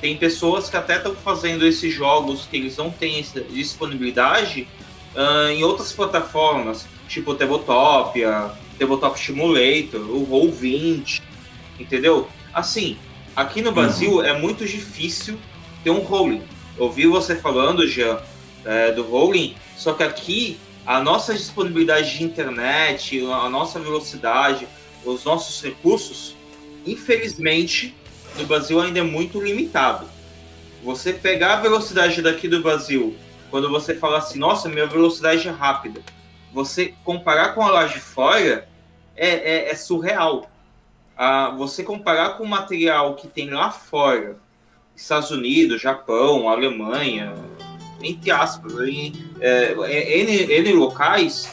Tem pessoas que até estão fazendo esses jogos que eles não têm disponibilidade uh, em outras plataformas, tipo o Tabletopia, Tabletop Simulator, o Roll20, entendeu? Assim, aqui no Brasil uhum. é muito difícil ter um rolling ouvi você falando, Jean, é, do rolling, só que aqui a nossa disponibilidade de internet, a nossa velocidade, os nossos recursos, infelizmente, do Brasil ainda é muito limitado. Você pegar a velocidade daqui do Brasil, quando você fala assim, nossa, minha velocidade é rápida, você comparar com a lá de fora é, é, é surreal. Ah, você comparar com o material que tem lá fora, Estados Unidos, Japão, Alemanha, entre aspas, em, é, é, N, N locais,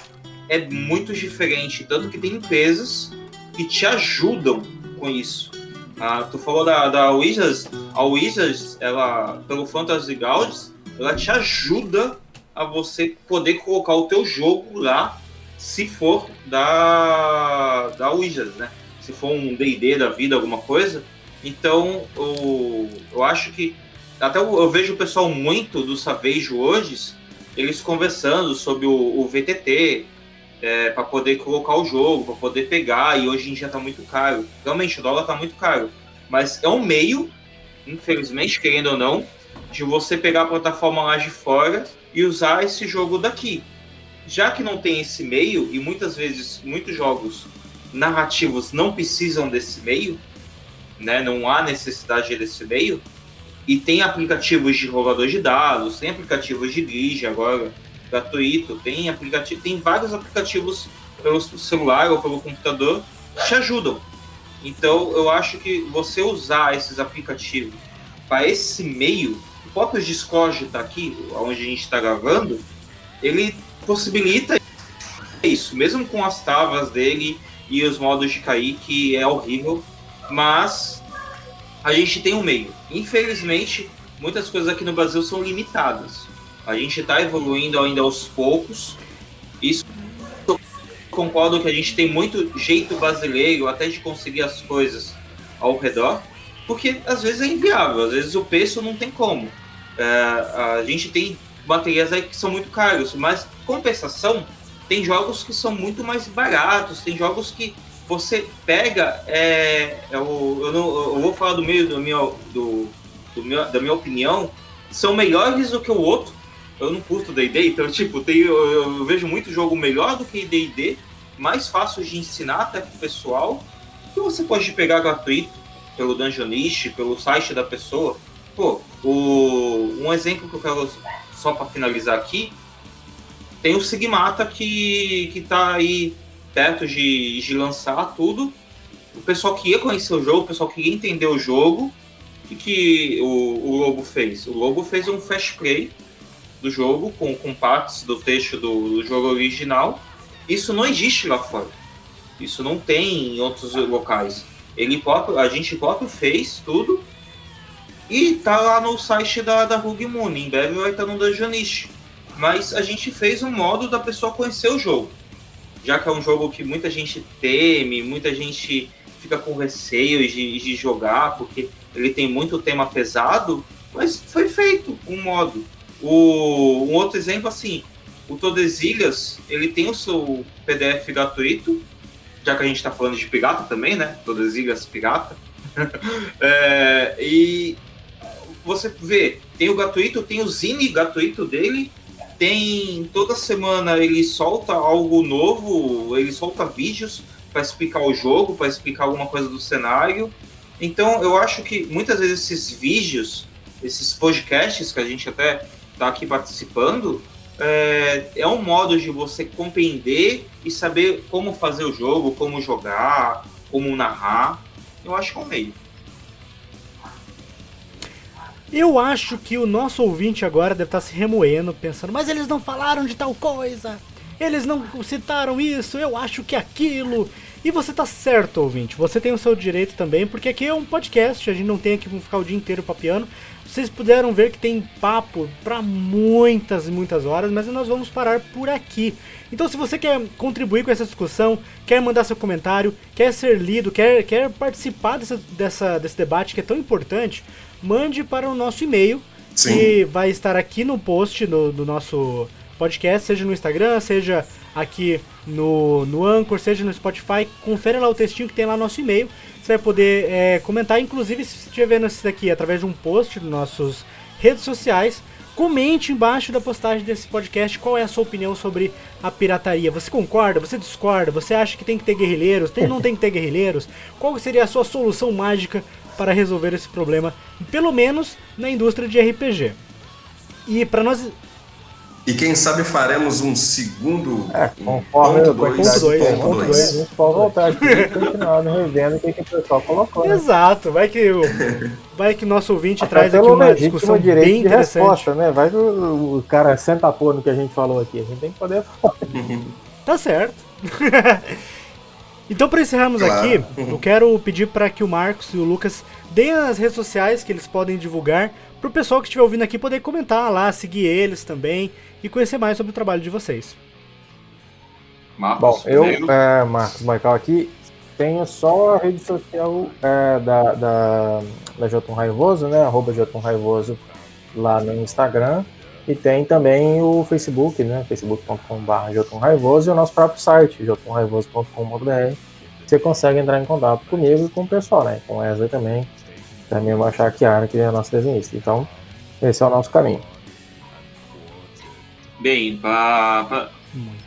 é muito diferente. Tanto que tem empresas que te ajudam com isso. Ah, tu falou da, da Wizards, a Wizards, ela, pelo Fantasy Gauds, ela te ajuda a você poder colocar o teu jogo lá, se for da, da Wizards, né? Se for um D&D da vida, alguma coisa. Então, eu, eu acho que até eu, eu vejo o pessoal muito do Savage hoje, eles conversando sobre o, o VTT, é, para poder colocar o jogo, para poder pegar, e hoje em dia está muito caro. Realmente, o dólar está muito caro. Mas é um meio, infelizmente, querendo ou não, de você pegar a plataforma lá de fora e usar esse jogo daqui. Já que não tem esse meio, e muitas vezes muitos jogos narrativos não precisam desse meio, né, não há necessidade desse meio, e tem aplicativos de rolador de dados, tem aplicativos de grid agora, gratuito, tem aplicativo, tem vários aplicativos pelo celular ou pelo computador que te ajudam. Então eu acho que você usar esses aplicativos para esse meio, o próprio Discord está aqui, onde a gente está gravando, ele possibilita isso, mesmo com as travas dele e os modos de cair, que é horrível, mas a gente tem um meio. Infelizmente, muitas coisas aqui no Brasil são limitadas. A gente está evoluindo ainda aos poucos. Isso concordo que a gente tem muito jeito brasileiro até de conseguir as coisas ao redor, porque às vezes é inviável, às vezes o preço não tem como. É, a gente tem baterias aí que são muito caros, mas compensação tem jogos que são muito mais baratos, tem jogos que você pega, é, eu, eu, não, eu vou falar do meio do meu, do, do meu, da minha opinião, são melhores do que o outro, eu não curto D&D, então, tipo, tem, eu, eu, vejo muito jogo melhor do que D&D, mais fácil de ensinar até pro pessoal, que você pode pegar gratuito pelo Dungeonist, pelo site da pessoa. Pô, o, um exemplo que eu quero só para finalizar aqui, tem o Sigmata que, que tá aí perto de, de lançar tudo. O pessoal que ia conhecer o jogo, o pessoal que ia entender o jogo, o que o, o Lobo fez? O Lobo fez um fast play do jogo, com, com partes do texto do, do jogo original. Isso não existe lá fora. Isso não tem em outros locais. Ele próprio, a gente próprio fez tudo e tá lá no site da, da Rug Moon. Em breve vai estar no Dungeonist. Mas a gente fez um modo da pessoa conhecer o jogo. Já que é um jogo que muita gente teme, muita gente fica com receio de, de jogar, porque ele tem muito tema pesado, mas foi feito um modo. O, um outro exemplo, assim, o Todesilhas, ele tem o seu PDF gratuito, já que a gente está falando de pirata também, né? Todesilhas pirata. é, e você vê, tem o gratuito, tem o Zine gratuito dele, tem toda semana ele solta algo novo, ele solta vídeos para explicar o jogo, para explicar alguma coisa do cenário. Então eu acho que muitas vezes esses vídeos, esses podcasts que a gente até está aqui participando, é, é um modo de você compreender e saber como fazer o jogo, como jogar, como narrar. Eu acho que é um meio. Eu acho que o nosso ouvinte agora deve estar se remoendo, pensando, mas eles não falaram de tal coisa, eles não citaram isso, eu acho que aquilo. E você tá certo, ouvinte, você tem o seu direito também, porque aqui é um podcast, a gente não tem que ficar o dia inteiro papiando. Vocês puderam ver que tem papo para muitas e muitas horas, mas nós vamos parar por aqui. Então, se você quer contribuir com essa discussão, quer mandar seu comentário, quer ser lido, quer, quer participar dessa, dessa, desse debate que é tão importante, mande para o nosso e-mail, Sim. que vai estar aqui no post do, do nosso podcast, seja no Instagram, seja aqui no, no Anchor, seja no Spotify. Confere lá o textinho que tem lá no nosso e-mail. Você vai poder é, comentar, inclusive se estiver vendo isso daqui através de um post nas nossas redes sociais, Comente embaixo da postagem desse podcast qual é a sua opinião sobre a pirataria. Você concorda? Você discorda? Você acha que tem que ter guerrilheiros? Tem, não tem que ter guerrilheiros? Qual seria a sua solução mágica para resolver esse problema, pelo menos na indústria de RPG? E para nós E quem sabe faremos um segundo. É, conforme ponto eu- dois, ponto dois, ponto ponto dois. dois. A gente pode voltar aqui e continuar revendo o que, que o pessoal colocou. Né? Exato, vai que o vai que nosso ouvinte Até traz aqui uma discussão bem de interessante. resposta, né? Vai que o, o cara senta a pôr no que a gente falou aqui. A gente tem que poder falar. Tá certo. então, para encerrarmos Claro. aqui, eu quero pedir para que o Marcos e o Lucas deem as redes sociais que eles podem divulgar para o pessoal que estiver ouvindo aqui poder comentar lá, seguir eles também e conhecer mais sobre o trabalho de vocês. Marcos, Bom, eu, é, Marcos Michael aqui, tenho só a rede social é, da, da, da Jotun Raivoso, né? Arroba Jotun Raivoso lá no Instagram. E tem também o Facebook, né? facebook.com.br Jotun Raivoso e o nosso próprio site, jotunraivoso.com.br. Você consegue entrar em contato comigo e com o pessoal, né? Com o Wesley também, também o Chiara, que é a nossa desenhista. Então, esse é o nosso caminho. Bem,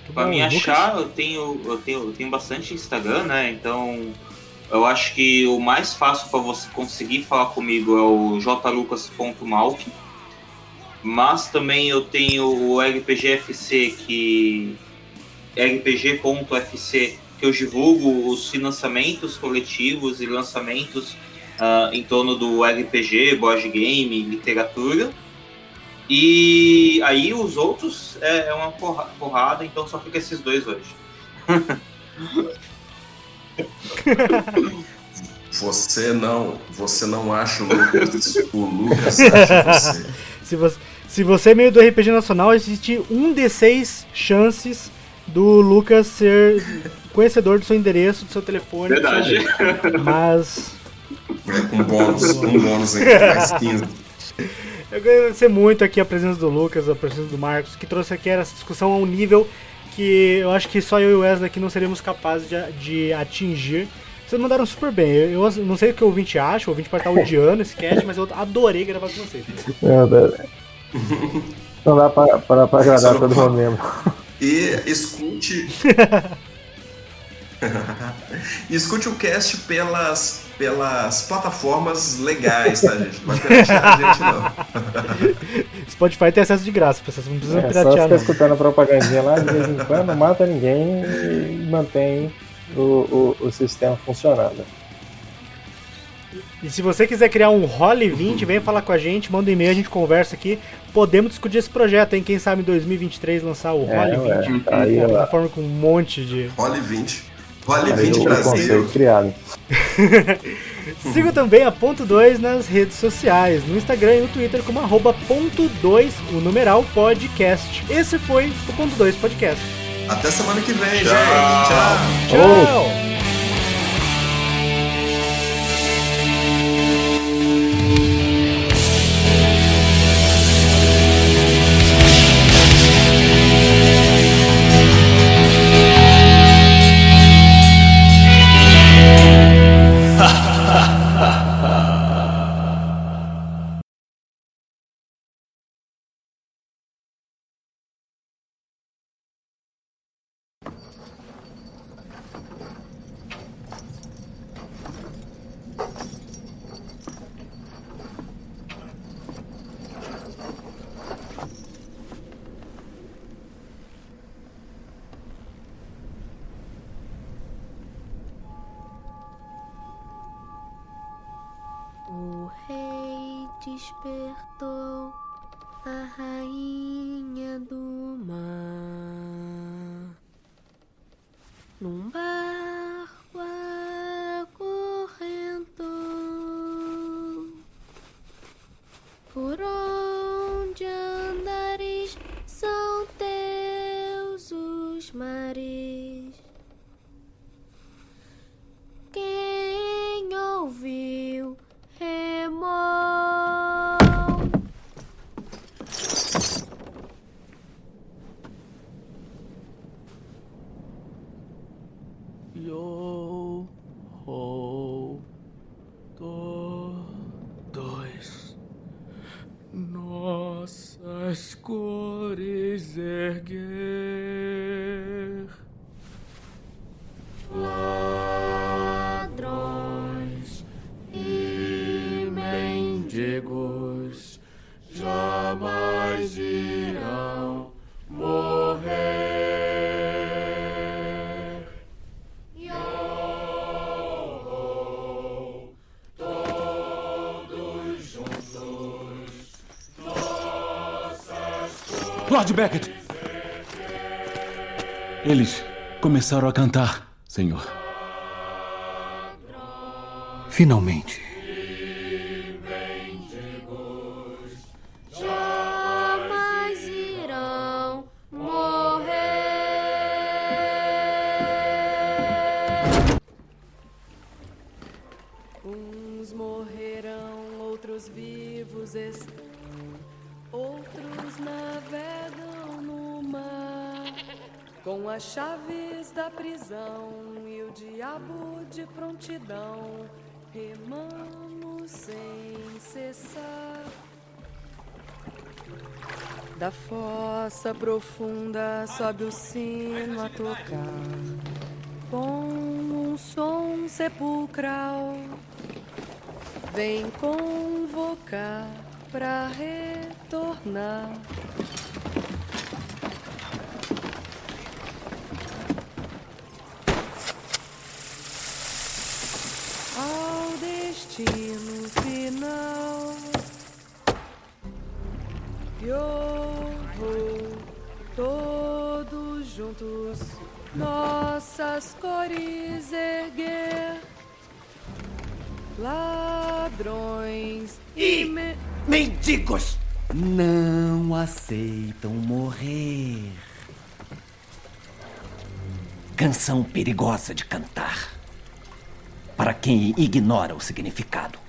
bom, me achar, eu tenho, eu, tenho, eu tenho bastante Instagram, né? Então, eu acho que o mais fácil para você conseguir falar comigo é o jlucas.malk. Mas também eu tenho o RPGFC, que rpg.fc, que eu divulgo os financiamentos coletivos e lançamentos ah, em torno do RPG, board game, literatura. E aí os outros é, é uma porra- porrada, então só fica esses dois hoje. Você não, você não acha o Lucas, o Lucas acha você. Se você, se você é meio do RPG Nacional, existe um D6 chances do Lucas ser conhecedor do seu endereço, do seu telefone. seu Verdade. e-mail. Mas É, com bônus, um bônus aí, mais 15. eu quero agradecer muito aqui a presença do Lucas, a presença do Marcos, que trouxe aqui essa discussão a um nível que eu acho que só eu e o Wesley aqui não seríamos capazes de, de atingir. Vocês mandaram super bem. Eu, eu não sei o que o ouvinte acha, o ouvinte pode estar odiando esse cast, mas eu adorei gravar com vocês. Não dá pra, pra, pra agradar Só todo não- mundo mesmo. E escute. escute o cast pelas, pelas plataformas legais, tá, gente? Não vai piratear a gente, não. Spotify tem acesso de graça, vocês não precisam É só piratear ficar não. escutando a propagandinha lá de vez em quando, não mata ninguém e mantém o, o, o sistema funcionando. E se você quiser criar um Role 20, vem falar com a gente, manda um e-mail, a gente conversa aqui. Podemos discutir esse projeto, hein? Quem sabe em 2023 lançar o É, Role 20. ué, tá aí, uma plataforma com um monte de. Role 20. Role Aí 20 o Brasil. conceito criado. Siga também a Ponto 2 nas redes sociais, no Instagram e no Twitter como arroba ponto 2, o numeral podcast. Esse foi o Ponto 2 Podcast. Até semana que vem, Tchau. gente. Tchau. Tchau! O por Lord Beckett! Eles começaram a cantar, senhor. Finalmente. Profunda sobe o sino a tocar com um som sepulcral. Vem convocar pra retornar. Não aceitam morrer. Canção perigosa de cantar. Para quem ignora o significado.